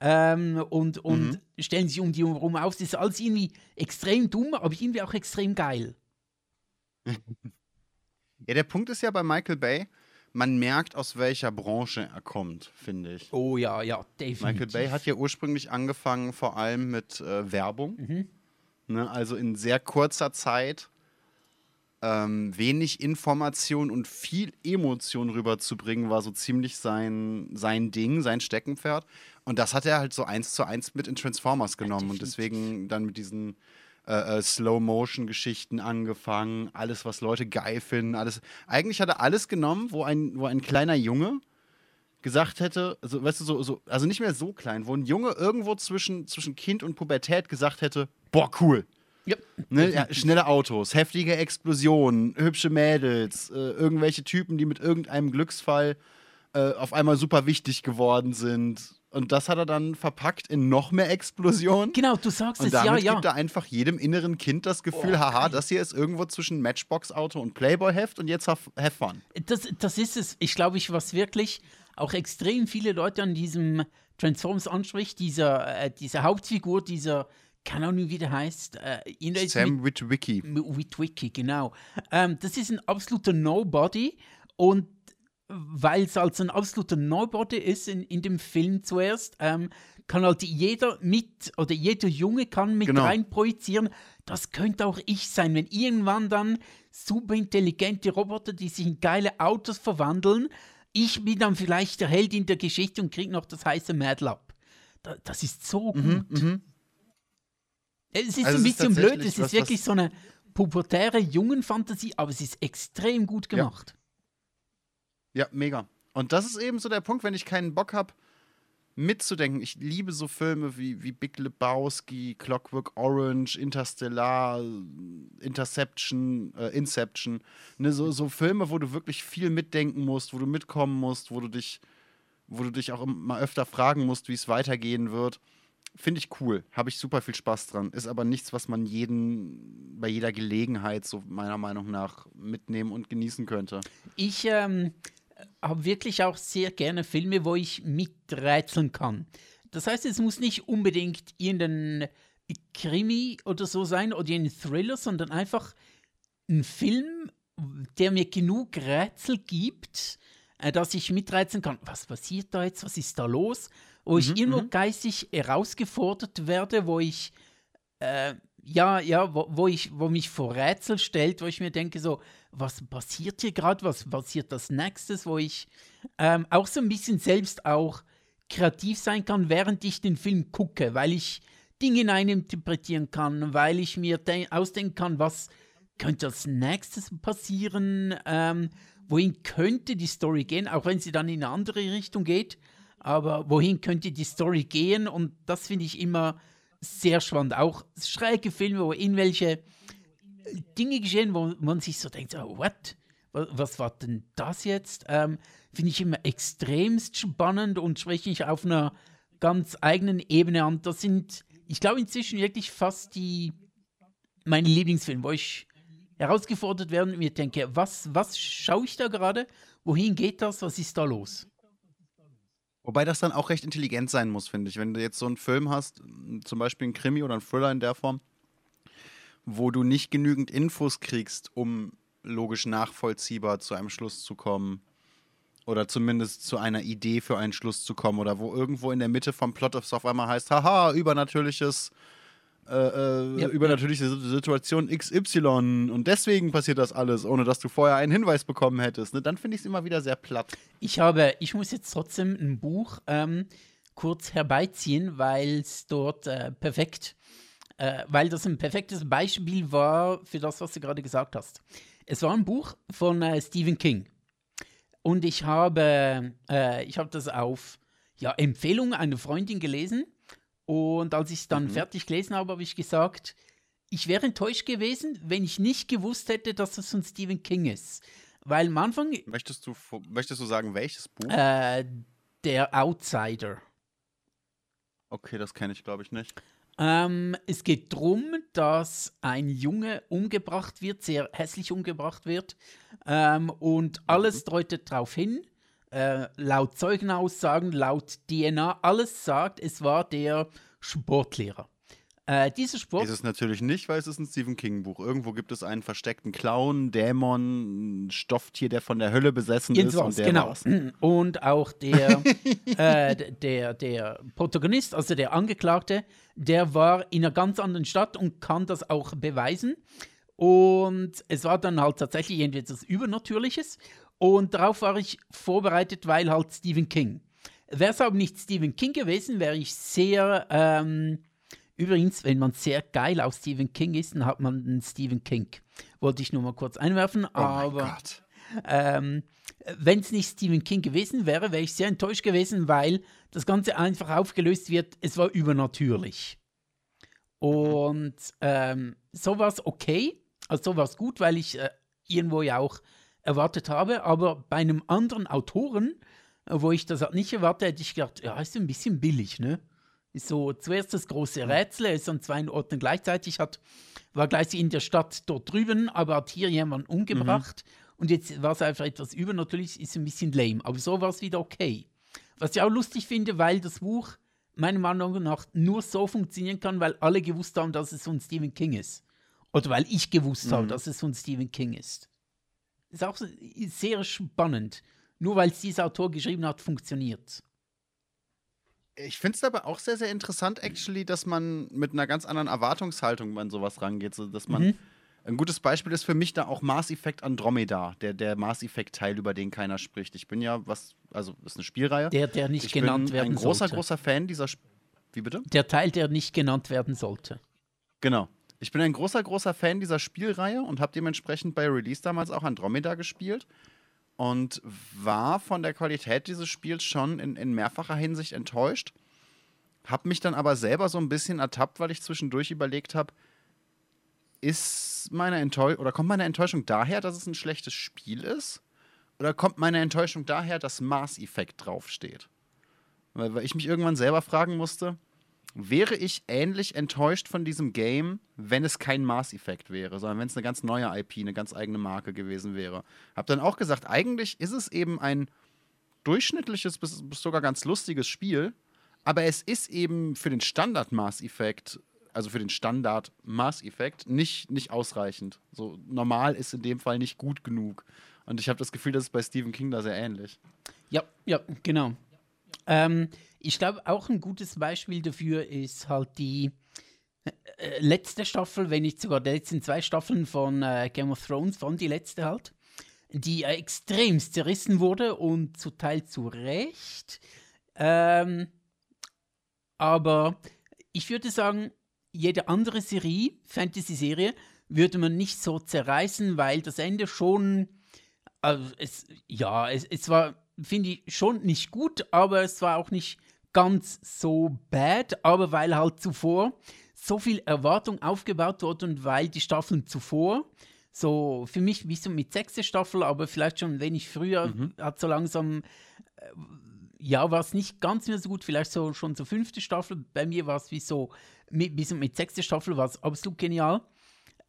ähm, und, und mhm. stellen sich um die herum auf. Das ist alles irgendwie extrem dumm, aber irgendwie auch extrem geil. ja, der Punkt ist ja bei Michael Bay, man merkt, aus welcher Branche er kommt, finde ich. Oh ja, ja, definitiv. Michael Bay hat ja ursprünglich angefangen, vor allem mit äh, Werbung. Mhm. Ne, also in sehr kurzer Zeit ähm, wenig Information und viel Emotion rüberzubringen, war so ziemlich sein, sein Ding, sein Steckenpferd. Und das hat er halt so eins zu eins mit in Transformers genommen. Ja, und deswegen dann mit diesen äh, äh, Slow-Motion-Geschichten angefangen, alles, was Leute geil finden, alles. Eigentlich hat er alles genommen, wo ein, wo ein kleiner Junge gesagt hätte, also weißt du, so, so, also nicht mehr so klein, wo ein Junge irgendwo zwischen, zwischen Kind und Pubertät gesagt hätte, boah, cool. Ja. Ne, ja, schnelle Autos, heftige Explosionen, hübsche Mädels, äh, irgendwelche Typen, die mit irgendeinem Glücksfall äh, auf einmal super wichtig geworden sind. Und das hat er dann verpackt in noch mehr Explosionen. Genau, du sagst und es, ja, ja. Und gibt er einfach jedem inneren Kind das Gefühl, oh, haha, das hier ist irgendwo zwischen Matchbox-Auto und Playboy-Heft und jetzt have, have fun. Das, das ist es, ich glaube, ich, was wirklich auch extrem viele Leute an diesem Transformers anspricht, dieser, äh, diese Hauptfigur, dieser keine Ahnung, wie der heißt. Äh, Sam Witwicky. Witwicky, genau. Ähm, das ist ein absoluter Nobody und weil es als ein absoluter Nobody ist in, in dem Film zuerst, ähm, kann halt jeder mit oder jeder Junge kann mit genau. rein projizieren. Das könnte auch ich sein, wenn irgendwann dann super intelligente Roboter, die sich in geile Autos verwandeln, ich bin dann vielleicht der Held in der Geschichte und kriege noch das heiße Mädel ab. Da, das ist so mhm, gut. Mhm, es ist also ein bisschen blöd, es ist wirklich so eine pubertäre Jungenfantasie, aber es ist extrem gut gemacht. Ja. Ja, mega. Und das ist eben so der Punkt, wenn ich keinen Bock habe, mitzudenken. Ich liebe so Filme wie, wie Big Lebowski, Clockwork Orange, Interstellar, Interception, äh, Inception. Ne, so, so Filme, wo du wirklich viel mitdenken musst, wo du mitkommen musst, wo du dich, wo du dich auch mal öfter fragen musst, wie es weitergehen wird. Finde ich cool, habe ich super viel Spaß dran. Ist aber nichts, was man jeden bei jeder Gelegenheit so meiner Meinung nach mitnehmen und genießen könnte. Ich ähm, habe wirklich auch sehr gerne Filme, wo ich miträtseln kann. Das heißt, es muss nicht unbedingt irgendein Krimi oder so sein oder ein Thriller, sondern einfach ein Film, der mir genug Rätsel gibt, äh, dass ich mitreizen kann. Was passiert da jetzt? Was ist da los? wo ich mhm, immer mhm. geistig herausgefordert werde, wo ich äh, ja, ja, wo, wo, ich, wo mich vor Rätsel stellt, wo ich mir denke, so, was passiert hier gerade, was passiert das nächstes, wo ich ähm, auch so ein bisschen selbst auch kreativ sein kann, während ich den Film gucke, weil ich Dinge hineininterpretieren kann, weil ich mir ausdenken kann, was könnte als nächstes passieren, ähm, wohin könnte die Story gehen, auch wenn sie dann in eine andere Richtung geht aber wohin könnte die Story gehen? Und das finde ich immer sehr spannend. Auch schräge Filme, wo irgendwelche Dinge geschehen, wo man sich so denkt, oh, what? Was war denn das jetzt? Ähm, finde ich immer extremst spannend und spreche ich auf einer ganz eigenen Ebene an. Das sind, ich glaube, inzwischen wirklich fast die meine Lieblingsfilme, wo ich herausgefordert werde und mir denke, was, was schaue ich da gerade? Wohin geht das? Was ist da los? Wobei das dann auch recht intelligent sein muss, finde ich. Wenn du jetzt so einen Film hast, zum Beispiel einen Krimi oder einen Thriller in der Form, wo du nicht genügend Infos kriegst, um logisch nachvollziehbar zu einem Schluss zu kommen. Oder zumindest zu einer Idee für einen Schluss zu kommen. Oder wo irgendwo in der Mitte vom Plot auf einmal heißt, haha, übernatürliches, äh, äh, Ja. übernatürliche Situation XY und deswegen passiert das alles, ohne dass du vorher einen Hinweis bekommen hättest. Ne? Dann finde ich es immer wieder sehr platt. Ich habe, ich muss jetzt trotzdem ein Buch ähm, kurz herbeiziehen, weil es dort äh, perfekt, äh, weil das ein perfektes Beispiel war für das, was du gerade gesagt hast. Es war ein Buch von äh, Stephen King. Und ich habe, äh, ich habe das auf ja, Empfehlung einer Freundin gelesen. Und als ich es dann fertig gelesen habe, habe ich gesagt, ich wäre enttäuscht gewesen, wenn ich nicht gewusst hätte, dass das von Stephen King ist. Weil am Anfang Möchtest du, möchtest du sagen, welches Buch? äh, der Outsider. okay, das kenne ich, glaube ich, nicht. Ähm, es geht darum, dass ein Junge umgebracht wird, sehr hässlich umgebracht wird. Ähm, und alles deutet darauf hin, äh, laut Zeugenaussagen, laut DNA, alles sagt, es war der Sportlehrer. Äh, dieser Sport. Ist es natürlich nicht, weil es ist ein Stephen King-Buch. Irgendwo gibt es einen versteckten Clown, Dämon, Stofftier, der von der Hölle besessen ist. Irgendwas, Und der genau. war's. Und auch der, äh, der, der Protagonist, also der Angeklagte, der war in einer ganz anderen Stadt und kann das auch beweisen. Und es war dann halt tatsächlich irgendwie etwas Übernatürliches. Und darauf war ich vorbereitet, weil halt Stephen King. Wäre es aber nicht Stephen King gewesen, wäre ich sehr. Ähm, übrigens, wenn man sehr geil auf Stephen King ist, dann hat man einen Stephen King. Wollte ich nur mal kurz einwerfen. Oh aber Gott. ähm, wenn es nicht Stephen King gewesen wäre, wäre ich sehr enttäuscht gewesen, weil das Ganze einfach aufgelöst wird. Es war übernatürlich. Und ähm, so war es okay. Also so war es gut, weil ich äh, irgendwo ja auch erwartet habe. Aber bei einem anderen Autoren, äh, wo ich das nicht erwarte, hätte ich gedacht, ja, ist ein bisschen billig, ne? Ist so zuerst das große Rätsel, er ist an zwei Orten gleichzeitig, hat, war gleich in der Stadt dort drüben, aber hat hier jemanden umgebracht. Und jetzt war es einfach etwas übernatürlich, ist ein bisschen lame. Aber so war es wieder okay. Was ich auch lustig finde, weil das Buch meiner Meinung nach nur so funktionieren kann, weil alle gewusst haben, dass es von Stephen King ist. Oder weil ich gewusst habe, dass es von Stephen King ist. Ist auch sehr spannend. Nur weil es dieser Autor geschrieben hat, funktioniert. Ich finde es aber auch sehr, sehr interessant, actually, dass man mit einer ganz anderen Erwartungshaltung an sowas rangeht. So, dass man. Mhm. Ein gutes Beispiel ist für mich da auch Mass Effect Andromeda, der, der Mass Effect-Teil, über den keiner spricht. Ich bin ja, was, also ist eine Spielreihe. Der, der nicht ich genannt bin werden ein großer, sollte. großer Fan dieser. Sp Wie bitte? Der Teil, der nicht genannt werden sollte. Genau. Ich bin ein großer, großer Fan dieser Spielreihe und habe dementsprechend bei Release damals auch Andromeda gespielt und war von der Qualität dieses Spiels schon in, in mehrfacher Hinsicht enttäuscht. Hab mich dann aber selber so ein bisschen ertappt, weil ich zwischendurch überlegt habe, ist meine Enttäuschung oder kommt meine Enttäuschung daher, dass es ein schlechtes Spiel ist? Oder kommt meine Enttäuschung daher, dass Mass Effect draufsteht? Weil, weil ich mich irgendwann selber fragen musste, wäre ich ähnlich enttäuscht von diesem Game, wenn es kein Mass Effect wäre, sondern wenn es eine ganz neue IP, eine ganz eigene Marke gewesen wäre. Hab dann auch gesagt, eigentlich ist es eben ein durchschnittliches bis, bis sogar ganz lustiges Spiel, aber es ist eben für den Standard Mass Effect, also für den Standard Mass Effect, nicht, nicht ausreichend. So normal ist in dem Fall nicht gut genug. Und ich habe das Gefühl, das ist bei Stephen King da sehr ähnlich. Ja, ja, genau. Ähm, ich glaube, auch ein gutes Beispiel dafür ist halt die äh, letzte Staffel, wenn nicht sogar die letzten zwei Staffeln von äh, Game of Thrones, von die letzte halt, die äh, extrem zerrissen wurde und zu Teil zu Recht. Ähm, aber ich würde sagen, jede andere Serie, Fantasy-Serie, würde man nicht so zerreißen, weil das Ende schon also es, ja, es, es war, finde ich, schon nicht gut, aber es war auch nicht ganz so bad, aber weil halt zuvor so viel Erwartung aufgebaut wurde und weil die Staffeln zuvor, so für mich wie so mit sechste Staffel, aber vielleicht schon ein wenig früher, hat so langsam, äh, ja, war es nicht ganz mehr so gut, vielleicht so schon so fünfte Staffel, bei mir war es wie so, mit, wie so mit sechste Staffel war es absolut genial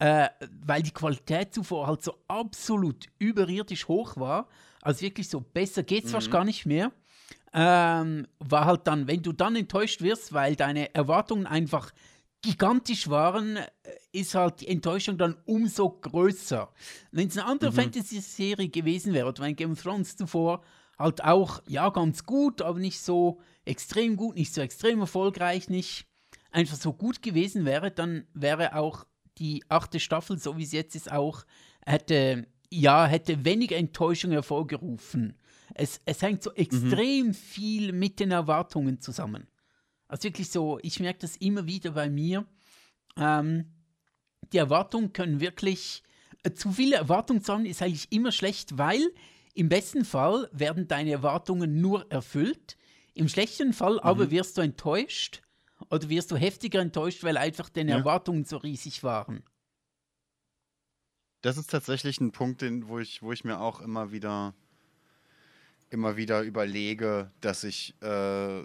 äh, weil die Qualität zuvor halt so absolut überirdisch hoch war. Also wirklich so besser geht's fast gar nicht mehr. Ähm, war halt dann, wenn du dann enttäuscht wirst, weil deine Erwartungen einfach gigantisch waren, äh, ist halt die Enttäuschung dann umso größer. Wenn es eine andere Mhm. Fantasy-Serie gewesen wäre, oder wenn Game of Thrones zuvor halt auch, ja, ganz gut, aber nicht so extrem gut, nicht so extrem erfolgreich, nicht einfach so gut gewesen wäre, dann wäre auch die achte Staffel, so wie es jetzt ist, auch, hätte, ja, hätte weniger Enttäuschung hervorgerufen. Es, es hängt so extrem viel mit den Erwartungen zusammen. Also wirklich so, ich merke das immer wieder bei mir. Ähm, die Erwartungen können wirklich, äh, zu viele Erwartungen zu haben, ist eigentlich immer schlecht, weil im besten Fall werden deine Erwartungen nur erfüllt. Im schlechten Fall aber wirst du enttäuscht oder wirst du heftiger enttäuscht, weil einfach deine Ja. Erwartungen so riesig waren. Das ist tatsächlich ein Punkt, den, wo, ich, wo ich mir auch immer wieder, immer wieder überlege, dass ich, äh,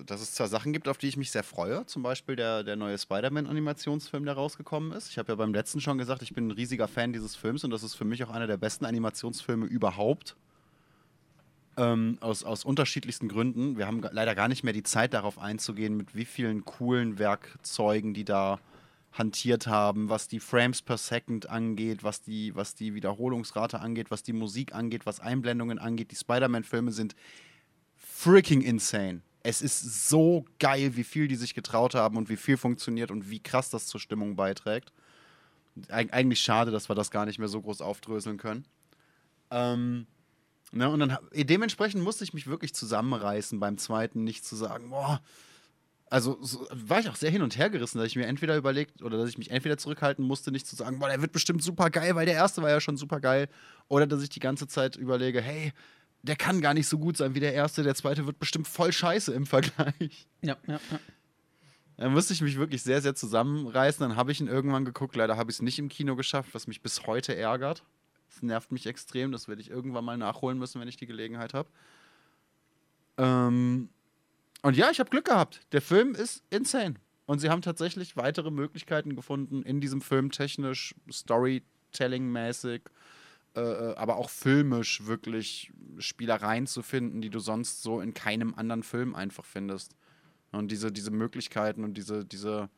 dass es zwar Sachen gibt, auf die ich mich sehr freue, zum Beispiel der, der neue Spider-Man-Animationsfilm, der rausgekommen ist. Ich habe ja beim letzten schon gesagt, ich bin ein riesiger Fan dieses Films und das ist für mich auch einer der besten Animationsfilme überhaupt. Ähm, aus, aus unterschiedlichsten Gründen. Wir haben leider gar nicht mehr die Zeit, darauf einzugehen, mit wie vielen coolen Werkzeugen die da hantiert haben, was die Frames per Second angeht, was die, was die Wiederholungsrate angeht, was die Musik angeht, was Einblendungen angeht. Die Spider-Man-Filme sind freaking insane. Es ist so geil, wie viel die sich getraut haben und wie viel funktioniert und wie krass das zur Stimmung beiträgt. Eig eigentlich schade, dass wir das gar nicht mehr so groß aufdröseln können. Ähm, ne, und dann dementsprechend musste ich mich wirklich zusammenreißen beim zweiten, nicht zu sagen, boah, also so, war ich auch sehr hin und her gerissen, dass ich mir entweder überlegt oder dass ich mich entweder zurückhalten musste, nicht zu sagen, boah, der wird bestimmt super geil, weil der erste war ja schon super geil, oder dass ich die ganze Zeit überlege, hey, der kann gar nicht so gut sein wie der erste, der zweite wird bestimmt voll scheiße im Vergleich. Ja, ja, ja. Da musste ich mich wirklich sehr, sehr zusammenreißen. Dann habe ich ihn irgendwann geguckt. Leider habe ich es nicht im Kino geschafft, was mich bis heute ärgert. Das nervt mich extrem. Das werde ich irgendwann mal nachholen müssen, wenn ich die Gelegenheit habe. Ähm, und ja, ich habe Glück gehabt. Der Film ist insane. Und sie haben tatsächlich weitere Möglichkeiten gefunden, in diesem Film technisch, Storytelling-mäßig, äh, äh, aber auch filmisch wirklich Spielereien zu finden, die du sonst so in keinem anderen Film einfach findest. Und diese, diese Möglichkeiten und diese, diese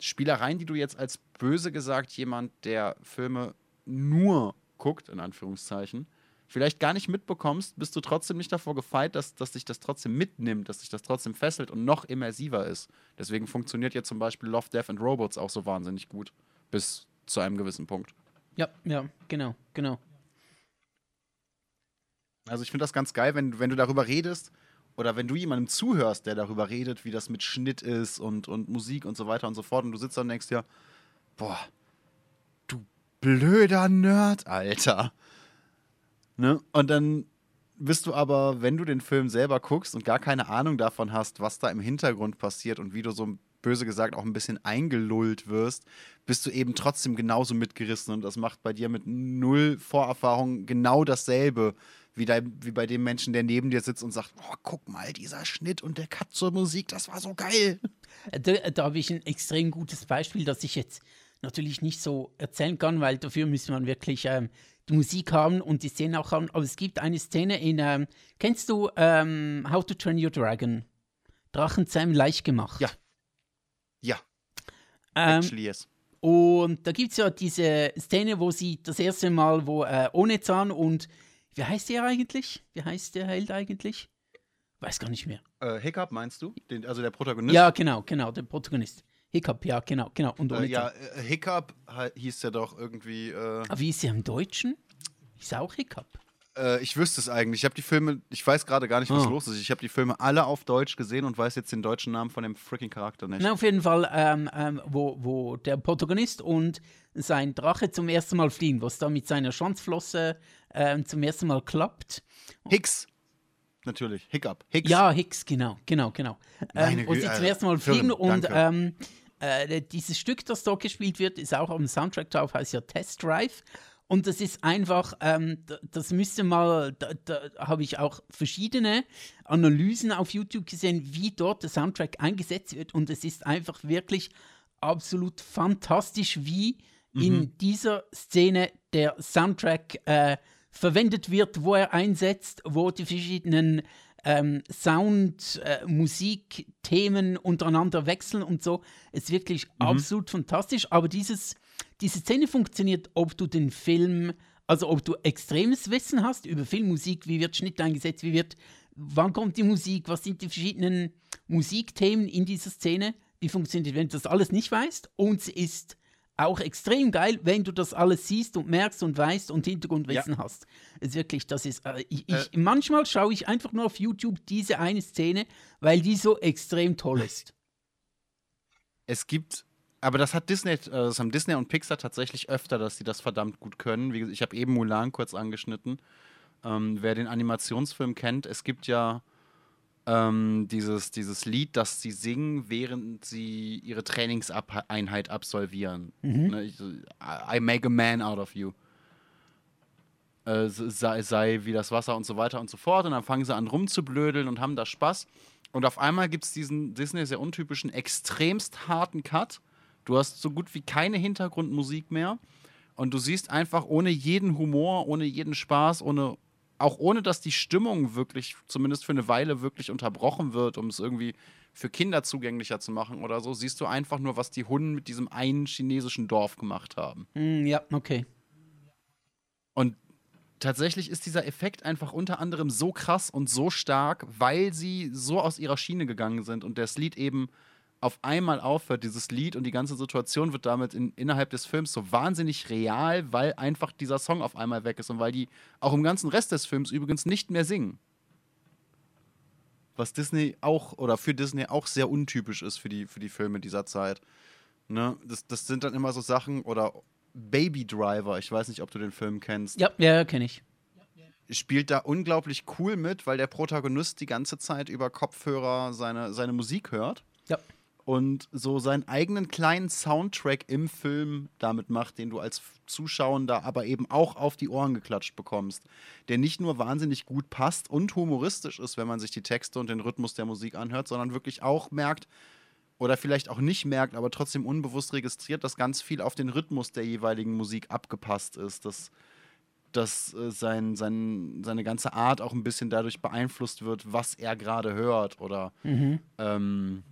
Spielereien, die du jetzt als böse gesagt jemand, der Filme nur guckt, in Anführungszeichen, vielleicht gar nicht mitbekommst, bist du trotzdem nicht davor gefeit, dass, dass dich das trotzdem mitnimmt, dass dich das trotzdem fesselt und noch immersiver ist. Deswegen funktioniert jetzt zum Beispiel Love, Death and Robots auch so wahnsinnig gut. Bis zu einem gewissen Punkt. Ja, ja, genau, genau. Also ich finde das ganz geil, wenn, wenn du darüber redest oder wenn du jemandem zuhörst, der darüber redet, wie das mit Schnitt ist und, und Musik und so weiter und so fort und du sitzt da und denkst dir, boah, du blöder Nerd, Alter. Ne? Und dann bist du aber, wenn du den Film selber guckst und gar keine Ahnung davon hast, was da im Hintergrund passiert und wie du so böse gesagt auch ein bisschen eingelullt wirst, bist du eben trotzdem genauso mitgerissen und das macht bei dir mit null Vorerfahrung genau dasselbe wie, dein, wie bei dem Menschen, der neben dir sitzt und sagt, oh, guck mal, dieser Schnitt und der Cut zur Musik, das war so geil. Da, da habe ich ein extrem gutes Beispiel, das ich jetzt natürlich nicht so erzählen kann, weil dafür müsste man wirklich ähm, die Musik haben und die Szene auch haben. Aber es gibt eine Szene in, ähm, kennst du ähm, How to Train Your Dragon? Drachenzähmen leicht gemacht. Ja. Ja, Ähm, actually yes. und da gibt es ja diese Szene, wo sie das erste Mal, wo äh, ohne Zahn und wie heißt der eigentlich? Wie heißt der Held eigentlich? Weiß gar nicht mehr. Äh, Hiccup meinst du? Den, also der Protagonist? Ja, genau, genau, der Protagonist. Hiccup, ja, genau, genau. Und Äh, ja, äh, Hiccup hieß ja doch irgendwie. Äh, Aber wie ist er im Deutschen? Ist er auch Hiccup? äh, ich wüsste es eigentlich. Ich habe die Filme, ich weiß gerade gar nicht, was Ah. los ist. Ich habe die Filme alle auf Deutsch gesehen und weiß jetzt den deutschen Namen von dem freaking Charakter nicht. Na, auf jeden Fall, ähm, ähm, wo, wo der Protagonist und sein Drache zum ersten Mal fliegen, was da mit seiner Schwanzflosse ähm, zum ersten Mal klappt. Hicks. Natürlich. Hiccup. Hicks. Ja, Hicks, genau, genau, genau. Meine Ähm, wo sie zum ersten Mal fliegen und danke. ähm, äh, dieses Stück, das dort gespielt wird, ist auch dem Soundtrack drauf, heißt ja Test Drive. Und das ist einfach, ähm, das müsste mal, da, da habe ich auch verschiedene Analysen auf YouTube gesehen, wie dort der Soundtrack eingesetzt wird. Und es ist einfach wirklich absolut fantastisch, wie in dieser Szene der Soundtrack äh, verwendet wird, wo er einsetzt, wo die verschiedenen ähm, Sound, äh, Musik, Themen untereinander wechseln und so. Ist wirklich absolut fantastisch. Aber dieses diese Szene funktioniert, ob du den Film, also ob du extremes Wissen hast über Filmmusik, wie wird Schnitt eingesetzt, wie wird, wann kommt die Musik, was sind die verschiedenen Musikthemen in dieser Szene, wie funktioniert, wenn du das alles nicht weißt. Und es ist auch extrem geil, wenn du das alles siehst und merkst und weißt und Hintergrundwissen ja. hast. Es ist wirklich, das ist, äh, ich, ich, äh. manchmal schaue ich einfach nur auf YouTube diese eine Szene, weil die so extrem toll ist. Es gibt, aber das hat Disney, äh, das haben Disney und Pixar tatsächlich öfter, dass sie das verdammt gut können. Ich habe eben Mulan kurz angeschnitten. Ähm, wer den Animationsfilm kennt, es gibt ja ähm, dieses, dieses Lied, das sie singen, während sie ihre Trainingseinheit absolvieren. Mhm. Ne, I make a man out of you. Äh, sei, sei wie das Wasser und so weiter und so fort. Und dann fangen sie an rumzublödeln und haben da Spaß. Und auf einmal gibt es diesen Disney sehr untypischen, extremst harten Cut. Du hast so gut wie keine Hintergrundmusik mehr. Und du siehst einfach ohne jeden Humor, ohne jeden Spaß, ohne auch ohne dass die Stimmung wirklich, zumindest für eine Weile, wirklich unterbrochen wird, um es irgendwie für Kinder zugänglicher zu machen oder so, siehst du einfach nur, was die Hunden mit diesem einen chinesischen Dorf gemacht haben. Mm, ja, okay. Und tatsächlich ist dieser Effekt einfach unter anderem so krass und so stark, weil sie so aus ihrer Schiene gegangen sind und das Lied eben auf einmal aufhört, dieses Lied und die ganze Situation wird damit in, innerhalb des Films so wahnsinnig real, weil einfach dieser Song auf einmal weg ist und weil die auch im ganzen Rest des Films übrigens nicht mehr singen. Was Disney auch oder für Disney auch sehr untypisch ist für die, für die Filme dieser Zeit. Ne? Das, das sind dann immer so Sachen oder Baby Driver, ich weiß nicht, ob du den Film kennst. Ja, ja, kenne ich spielt da unglaublich cool mit, weil der Protagonist die ganze Zeit über Kopfhörer seine, seine Musik hört. Ja und so seinen eigenen kleinen Soundtrack im Film damit macht, den du als Zuschauender aber eben auch auf die Ohren geklatscht bekommst, der nicht nur wahnsinnig gut passt und humoristisch ist, wenn man sich die Texte und den Rhythmus der Musik anhört, sondern wirklich auch merkt oder vielleicht auch nicht merkt, aber trotzdem unbewusst registriert, dass ganz viel auf den Rhythmus der jeweiligen Musik abgepasst ist, dass dass äh, sein, sein, seine ganze Art auch ein bisschen dadurch beeinflusst wird, was er gerade hört oder mhm. ähm,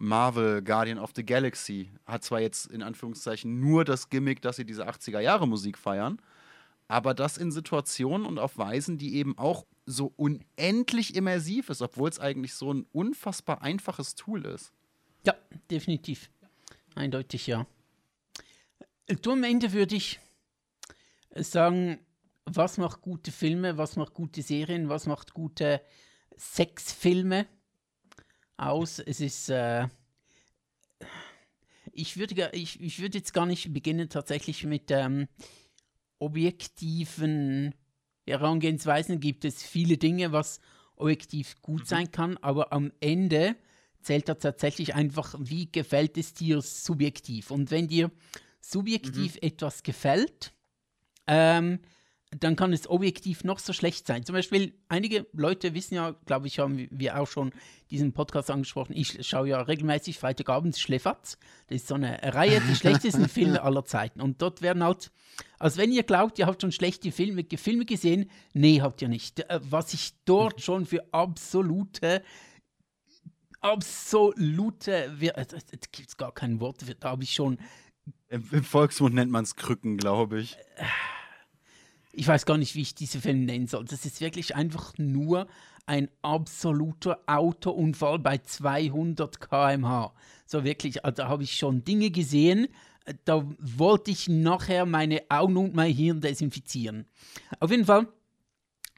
Marvel Guardian of the Galaxy hat zwar jetzt in Anführungszeichen nur das Gimmick, dass sie diese 80er Jahre Musik feiern, aber das in Situationen und auf Weisen, die eben auch so unendlich immersiv ist, obwohl es eigentlich so ein unfassbar einfaches Tool ist. Ja, definitiv. Eindeutig ja. Du am Ende würde ich sagen, was macht gute Filme, was macht gute Serien, was macht gute Sexfilme? Aus. Es ist. Äh, ich würde ich, ich würd jetzt gar nicht beginnen, tatsächlich mit ähm, objektiven Herangehensweisen. Gibt es viele Dinge, was objektiv gut mhm. sein kann, aber am Ende zählt da tatsächlich einfach, wie gefällt es dir subjektiv. Und wenn dir subjektiv mhm. etwas gefällt, ähm, dann kann es objektiv noch so schlecht sein. Zum Beispiel, einige Leute wissen ja, glaube ich, haben wir auch schon diesen Podcast angesprochen. Ich schaue ja regelmäßig Freitagabends Schläferz. Das ist so eine Reihe der schlechtesten Filme aller Zeiten. Und dort werden halt, als wenn ihr glaubt, ihr habt schon schlechte Filme, Filme gesehen, nee, habt ihr nicht. Äh, was ich dort mhm. schon für absolute absolute, äh, da gibt es gar kein Wort, da habe ich schon. Im, Im Volksmund nennt man es Krücken, glaube ich. Ich weiß gar nicht, wie ich diese Film nennen soll. Das ist wirklich einfach nur ein absoluter Autounfall bei 200 km/h. So wirklich, also, da habe ich schon Dinge gesehen, da wollte ich nachher meine Augen und mein Hirn desinfizieren. Auf jeden Fall.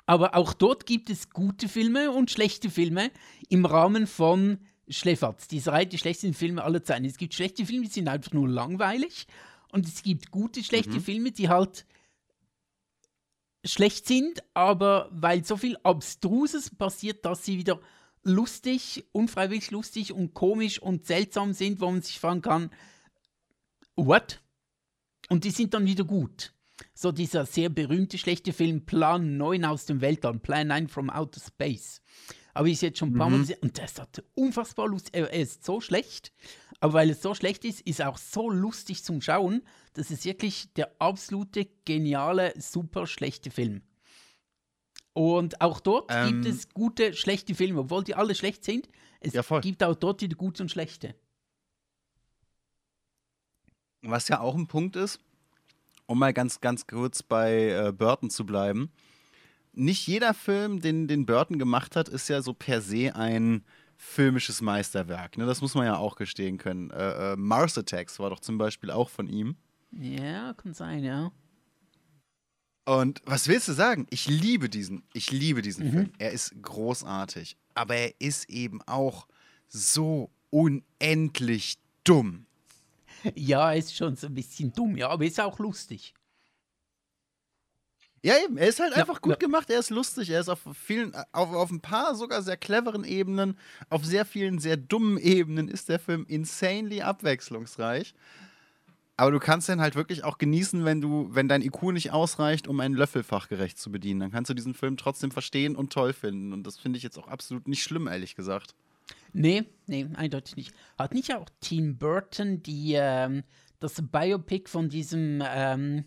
Aber auch dort gibt es gute Filme und schlechte Filme im Rahmen von Schläferz. Diese Reihe die schlechtesten Filme aller Zeiten. Es gibt schlechte Filme, die sind einfach nur langweilig. Und es gibt gute, schlechte mhm. Filme, die halt schlecht sind, aber weil so viel Abstruses passiert, dass sie wieder lustig, unfreiwillig lustig und komisch und seltsam sind, wo man sich fragen kann, what? Und die sind dann wieder gut. So dieser sehr berühmte schlechte Film Plan 9 aus dem Weltall, Plan 9 from Outer Space. Aber ich jetzt schon ein paar Mal mhm. gesehen und das hat unfassbar Lust. Er ist so schlecht, aber weil es so schlecht ist, ist er auch so lustig zum Schauen. Das ist wirklich der absolute geniale, super schlechte Film. Und auch dort ähm, gibt es gute, schlechte Filme, obwohl die alle schlecht sind. Es ja, gibt auch dort wieder gute und schlechte. Was ja auch ein Punkt ist, um mal ganz, ganz kurz bei äh, Burton zu bleiben. Nicht jeder Film, den, den Burton gemacht hat, ist ja so per se ein filmisches Meisterwerk. Ne? Das muss man ja auch gestehen können. Äh, äh, Mars Attacks war doch zum Beispiel auch von ihm. Ja, kann sein, ja. Und was willst du sagen? Ich liebe diesen, ich liebe diesen mhm. Film. Er ist großartig. Aber er ist eben auch so unendlich dumm. Ja, er ist schon so ein bisschen dumm, ja, aber ist auch lustig. Ja, eben. Er ist halt einfach gut ja. gemacht. Er ist lustig. Er ist auf vielen, auf, auf ein paar sogar sehr cleveren Ebenen, auf sehr vielen sehr dummen Ebenen ist der Film insanely abwechslungsreich. Aber du kannst den halt wirklich auch genießen, wenn du, wenn dein IQ nicht ausreicht, um ein Löffel fachgerecht zu bedienen. Dann kannst du diesen Film trotzdem verstehen und toll finden. Und das finde ich jetzt auch absolut nicht schlimm, ehrlich gesagt. Nee, nee, eindeutig nicht. Hat nicht auch Tim Burton die, ähm, das Biopic von diesem, ähm,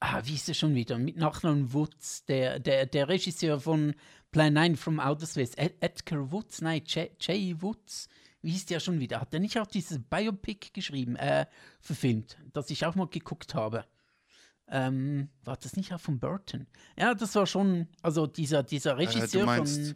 ah, wie ist er schon wieder? Mit Nachnamen Woods, der, der, der Regisseur von Plan 9 from Outer Space, Ed Edgar Woods, nein, Jay, Jay Woods, wie hieß der schon wieder? Hat er nicht auch dieses Biopic geschrieben, äh, verfilmt, das ich auch mal geguckt habe? Ähm, war das nicht auch von Burton? Ja, das war schon, also dieser, dieser äh, Regisseur äh, von.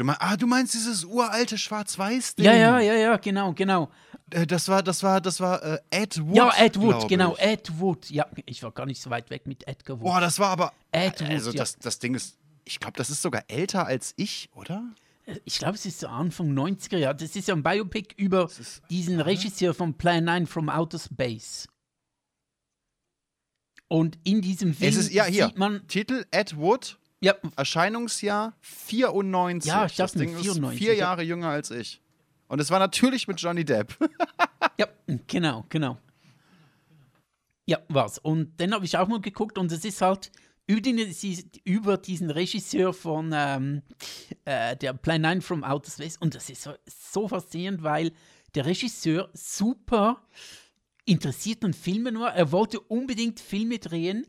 Du, mein, ah, du meinst dieses uralte Schwarz-Weiß-Ding? Ja, ja, ja, ja, genau, genau. Äh, das war, das war, das war äh, Ed Wood. Ja, Ed Wood, genau, ich. Ed Wood. Ja, ich war gar nicht so weit weg mit Edgar Wood. Boah, das war aber. Ed Wood. Also, das, das Ding ist, ich glaube, das ist sogar älter als ich, oder? ich glaube, es ist so Anfang 90er Jahre. Das ist ja ein Biopic über ist, diesen Regisseur von Plan 9 from Outer Space. Und in diesem Film es ist, ja, hier, sieht man. Titel Ed Wood. Ja. Erscheinungsjahr 94. Ja, ich das Ding 94, ist vier Jahre jünger als ich. Und es war natürlich mit Johnny Depp. ja, genau, genau. Ja, war's. Und dann habe ich auch mal geguckt und es ist halt über diesen Regisseur von ähm, äh, der Plan 9 from Outer Space. Und das ist so, so faszinierend, weil der Regisseur super interessiert an Filmen war. Er wollte unbedingt Filme drehen,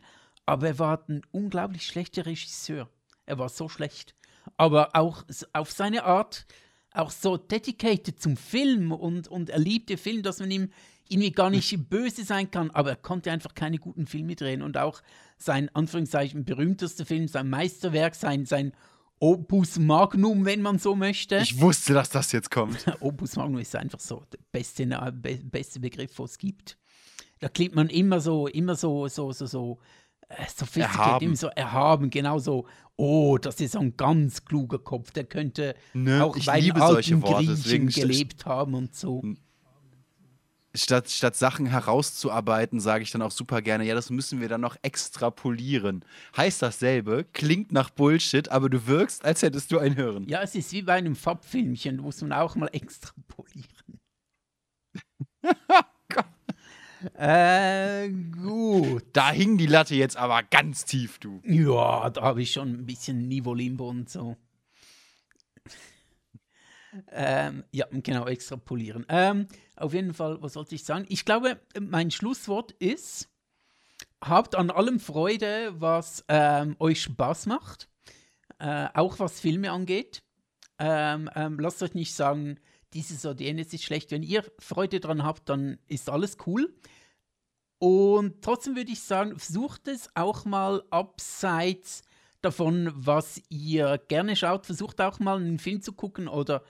aber er war ein unglaublich schlechter Regisseur. Er war so schlecht. Aber auch auf seine Art, auch so dedicated zum Film und, und er liebte Film, dass man ihm irgendwie gar nicht böse sein kann, aber er konnte einfach keine guten Filme drehen. Und auch sein, Anführungszeichen, berühmtester Film, sein Meisterwerk, sein, sein Opus Magnum, wenn man so möchte. Ich wusste, dass das jetzt kommt. Opus Magnum ist einfach so der beste, be beste Begriff, was es gibt. Da klingt man immer so, immer so, so, so, so äh, sophisticated, immer so erhaben, genau so, oh, das ist ein ganz kluger Kopf, der könnte ne, auch bei den alten Griechen gelebt haben und so statt, statt Sachen herauszuarbeiten, sage ich dann auch super gerne, ja, das müssen wir dann noch extrapolieren. Heißt dasselbe, klingt nach Bullshit, aber du wirkst, als hättest du ein Hirn. Ja, es ist wie bei einem Farbfilmchen, muss man auch mal extrapolieren. äh, gut. Da hing die Latte jetzt aber ganz tief, du. Ja, da habe ich schon ein bisschen Niveau-Limbo und so. Ähm, ja, genau, extrapolieren. Ähm, auf jeden Fall, was sollte ich sagen? Ich glaube, mein Schlusswort ist, habt an allem Freude, was ähm, euch Spaß macht, äh, auch was Filme angeht. Ähm, ähm, lasst euch nicht sagen, dieses oder jenes ist schlecht. Wenn ihr Freude dran habt, dann ist alles cool. Und trotzdem würde ich sagen, versucht es auch mal abseits davon, was ihr gerne schaut. Versucht auch mal einen Film zu gucken oder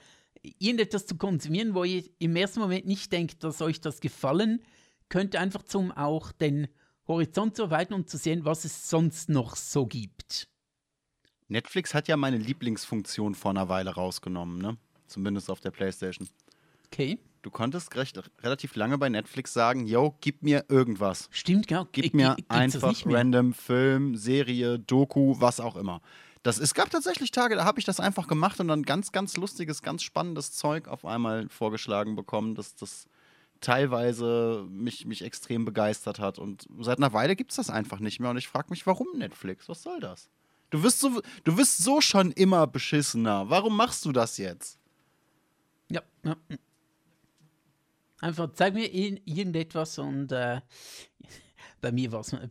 irgendetwas zu konsumieren, wo ihr im ersten Moment nicht denkt, dass euch das gefallen könnte, einfach zum auch den Horizont zu erweitern und zu sehen, was es sonst noch so gibt. Netflix hat ja meine Lieblingsfunktion vor einer Weile rausgenommen, ne? Zumindest auf der Playstation. Okay. Du konntest recht, relativ lange bei Netflix sagen, yo, gib mir irgendwas. Stimmt, genau. Gib mir einfach random Film, Serie, Doku, was auch immer. Das, es gab tatsächlich Tage, da habe ich das einfach gemacht und dann ganz, ganz lustiges, ganz spannendes Zeug auf einmal vorgeschlagen bekommen, dass das teilweise mich, mich extrem begeistert hat. Und seit einer Weile gibt es das einfach nicht mehr. Und ich frage mich, warum Netflix? Was soll das? Du wirst, so, du wirst so schon immer beschissener. Warum machst du das jetzt? Ja, ja. Einfach zeig mir irgendetwas und äh, bei mir war es.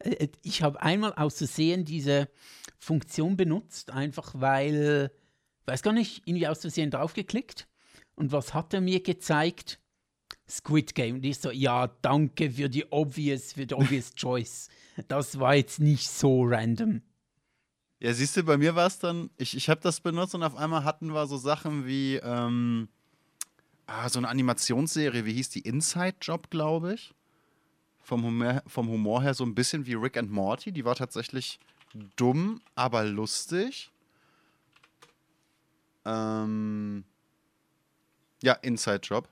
Äh, ich habe einmal aus Versehen diese Funktion benutzt, einfach weil, weiß gar nicht, irgendwie aus Versehen draufgeklickt. Und was hat er mir gezeigt? Squid Game. Und ich so, ja, danke für die obvious, für die obvious choice. Das war jetzt nicht so random. Ja, siehst du, bei mir war es dann, ich, ich habe das benutzt und auf einmal hatten wir so Sachen wie ähm, ah, so eine Animationsserie, wie hieß die? Inside Job, glaube ich. Vom Humor, vom Humor her so ein bisschen wie Rick and Morty. Die war tatsächlich dumm, aber lustig. Ähm, ja, Inside Job.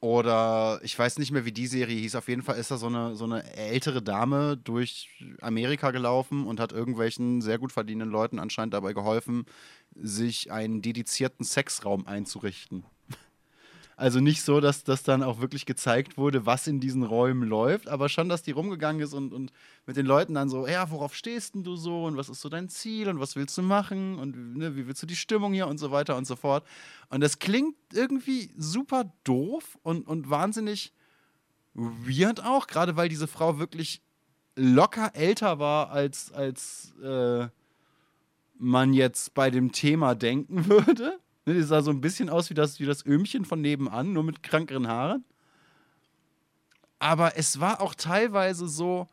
Oder ich weiß nicht mehr, wie die Serie hieß. Auf jeden Fall ist da so eine, so eine ältere Dame durch Amerika gelaufen und hat irgendwelchen sehr gut verdienenden Leuten anscheinend dabei geholfen, sich einen dedizierten Sexraum einzurichten. Also nicht so, dass das dann auch wirklich gezeigt wurde, was in diesen Räumen läuft, aber schon, dass die rumgegangen ist und, und mit den Leuten dann so, ja, worauf stehst denn du so und was ist so dein Ziel und was willst du machen und ne, wie willst du die Stimmung hier und so weiter und so fort. Und das klingt irgendwie super doof und, und wahnsinnig weird auch, gerade weil diese Frau wirklich locker älter war, als, als äh, man jetzt bei dem Thema denken würde. Ne, die sah so ein bisschen aus wie das, wie das Öhmchen von nebenan, nur mit krankeren Haaren. Aber es war auch teilweise so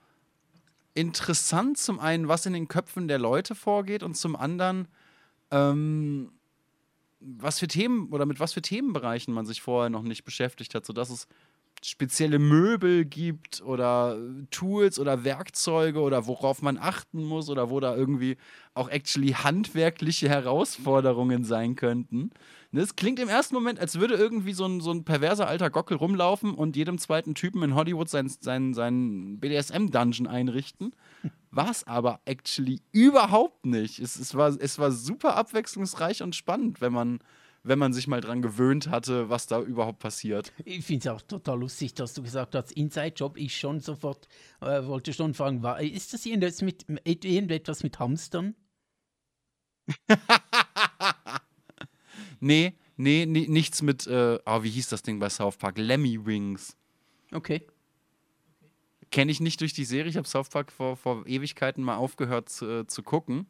interessant, zum einen, was in den Köpfen der Leute vorgeht und zum anderen, ähm, was für Themen oder mit was für Themenbereichen man sich vorher noch nicht beschäftigt hat, sodass es spezielle Möbel gibt oder Tools oder Werkzeuge oder worauf man achten muss oder wo da irgendwie auch actually handwerkliche Herausforderungen sein könnten. Das ne, klingt im ersten Moment, als würde irgendwie so ein, so ein perverser alter Gockel rumlaufen und jedem zweiten Typen in Hollywood sein, sein, sein BDSM-Dungeon einrichten. War es aber actually überhaupt nicht. Es, es, war, es war super abwechslungsreich und spannend, wenn man wenn man sich mal dran gewöhnt hatte, was da überhaupt passiert. Ich finde es auch total lustig, dass du gesagt hast, Inside-Job, ich schon sofort äh, wollte schon fragen, war, ist das irgendetwas mit, irgendetwas mit Hamstern? nee, nee, nee, nichts mit, äh, oh, wie hieß das Ding bei South Park? Lemmy Wings. Okay. Kenne ich nicht durch die Serie. Ich habe South Park vor, vor Ewigkeiten mal aufgehört zu, äh, zu gucken.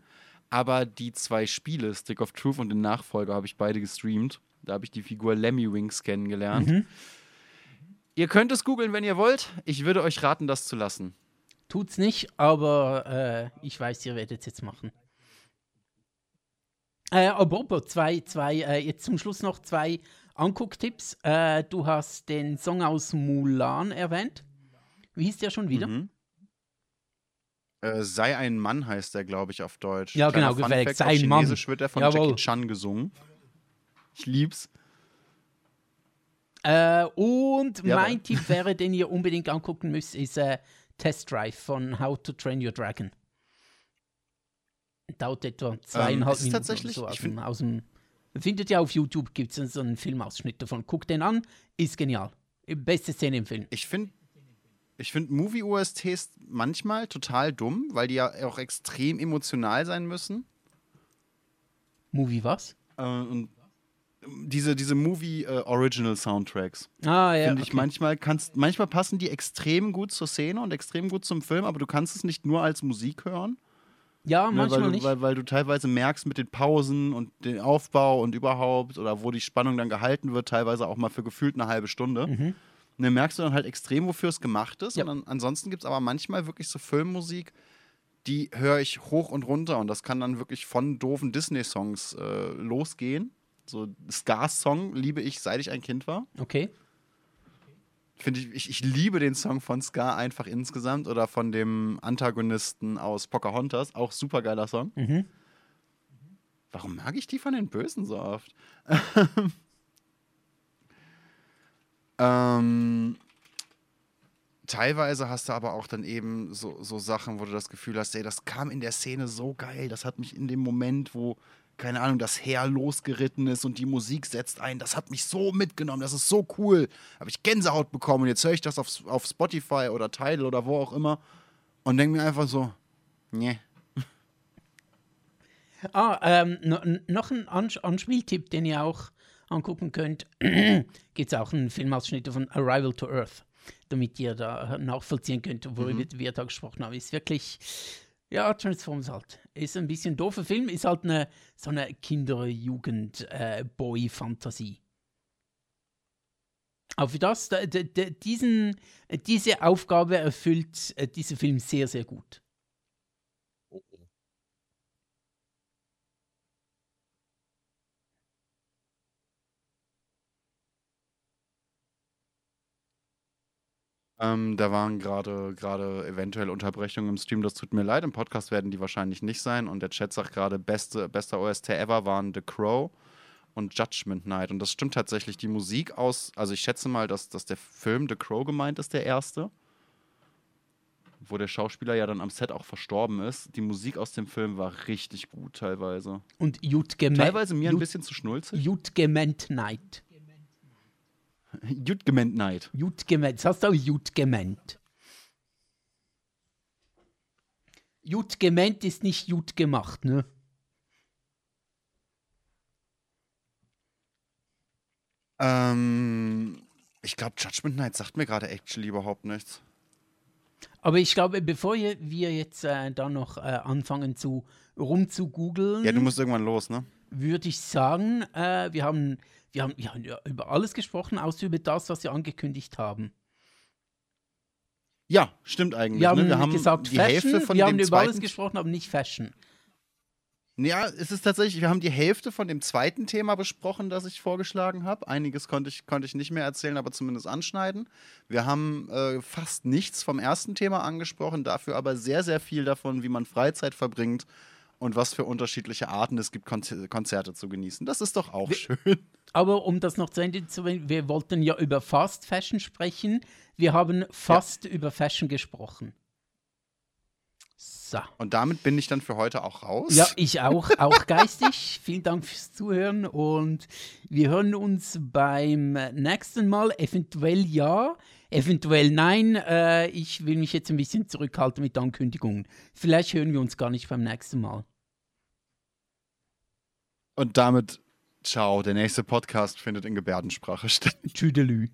Aber die zwei Spiele, Stick of Truth und den Nachfolger, habe ich beide gestreamt. Da habe ich die Figur Lemmy Wings kennengelernt. Mhm. Ihr könnt es googeln, wenn ihr wollt. Ich würde euch raten, das zu lassen. Tut's nicht, aber äh, ich weiß, ihr werdet es jetzt machen. Äh, aber zwei, zwei, äh, jetzt zum Schluss noch zwei Angucktipps. Äh, du hast den Song aus Mulan erwähnt. Wie hieß der schon wieder? Mhm. Äh, sei ein Mann heißt der, glaube ich, auf Deutsch. Ja, Kleiner genau, gefällt. Sei ein Mann. Chinesisch wird er von Jawohl. Jackie Chan gesungen. Ich lieb's. Äh, und ja, mein Tipp wäre, den ihr unbedingt angucken müsst, ist äh, Test Drive von How to Train Your Dragon. Dauert etwa zweieinhalb ähm, Minuten. Tatsächlich, so aus, dem, aus dem, findet ja auf YouTube, gibt es so einen Filmausschnitt davon. Guckt den an, ist genial. Beste Szene im Film. Ich finde ich finde Movie-OSTs manchmal total dumm, weil die ja auch extrem emotional sein müssen. Movie was? Äh, und diese, diese Movie-Original-Soundtracks. Äh, ah, ja. Finde ich okay. manchmal kannst, manchmal passen die extrem gut zur Szene und extrem gut zum Film, aber du kannst es nicht nur als Musik hören. Ja, manchmal ne, weil du, nicht. Weil, weil du teilweise merkst mit den Pausen und dem Aufbau und überhaupt oder wo die Spannung dann gehalten wird, teilweise auch mal für gefühlt eine halbe Stunde. Mhm. Und dann merkst du dann halt extrem, wofür es gemacht ist. Ja. Und dann, ansonsten gibt es aber manchmal wirklich so Filmmusik, die höre ich hoch und runter. Und das kann dann wirklich von doofen Disney-Songs äh, losgehen. So Ska-Song liebe ich, seit ich ein Kind war. Okay. Finde ich, ich, ich liebe den Song von Ska einfach insgesamt oder von dem Antagonisten aus Pocahontas. Auch super geiler Song. Mhm. Warum mag ich die von den Bösen so oft? Ähm, teilweise hast du aber auch dann eben so, so Sachen, wo du das Gefühl hast, ey, das kam in der Szene so geil. Das hat mich in dem Moment, wo, keine Ahnung, das Heer losgeritten ist und die Musik setzt ein, das hat mich so mitgenommen, das ist so cool. Habe ich Gänsehaut bekommen und jetzt höre ich das auf, auf Spotify oder Tidal oder wo auch immer und denke mir einfach so, nee. Ah, ähm, noch ein Anspieltipp, den ihr auch angucken könnt, gibt es auch einen Filmausschnitt von Arrival to Earth, damit ihr da nachvollziehen könnt, worüber mhm. wir da gesprochen haben. Ist wirklich, ja, Transformers halt. Ist ein bisschen doofer Film, ist halt eine, so eine Kinder-Jugend-Boy-Fantasie. Aber für das, da, da, da, diesen, diese Aufgabe erfüllt äh, dieser Film sehr, sehr gut. Ähm, da waren gerade gerade eventuell Unterbrechungen im Stream. Das tut mir leid. Im Podcast werden die wahrscheinlich nicht sein. Und der Chat sagt gerade, beste, bester OST ever waren The Crow und Judgment Night. Und das stimmt tatsächlich. Die Musik aus, also ich schätze mal, dass, dass der Film The Crow gemeint ist, der erste. Wo der Schauspieler ja dann am Set auch verstorben ist. Die Musik aus dem Film war richtig gut teilweise. Und Jutgement. Teilweise mir ein bisschen zu schnulzig. Jutgement Night. Jutgement Night. Jutgement. Das hast du auch Jutgement. Jutgement ist nicht Jut gemacht, ne? Ähm, ich glaube, Judgment Night sagt mir gerade actually überhaupt nichts. Aber ich glaube, bevor wir jetzt äh, da noch äh, anfangen zu rumzugoogeln. Ja, du musst irgendwann los, ne? Würde ich sagen, äh, wir, haben, wir, haben, wir haben ja über alles gesprochen, außer über das, was wir angekündigt haben. Ja, stimmt eigentlich. Wir haben, ne? wir haben gesagt die Fashion, Hälfte von wir dem haben über zweiten alles gesprochen, aber nicht Fashion. Ja, es ist tatsächlich, wir haben die Hälfte von dem zweiten Thema besprochen, das ich vorgeschlagen habe. Einiges konnte ich, konnte ich nicht mehr erzählen, aber zumindest anschneiden. Wir haben äh, fast nichts vom ersten Thema angesprochen, dafür aber sehr, sehr viel davon, wie man Freizeit verbringt und was für unterschiedliche Arten es gibt, Konzer Konzerte zu genießen. Das ist doch auch Wir- schön. Aber um das noch zu Ende zu bringen, wir wollten ja über Fast Fashion sprechen. Wir haben fast über Fashion gesprochen. So. Und damit bin ich dann für heute auch raus. Ja, ich auch, auch geistig. Vielen Dank fürs Zuhören und wir hören uns beim nächsten Mal. Eventuell ja, eventuell nein. Äh, ich will mich jetzt ein bisschen zurückhalten mit Ankündigungen. Vielleicht hören wir uns gar nicht beim nächsten Mal. Und damit, ciao. Der nächste Podcast findet in Gebärdensprache statt. Tschüdelü.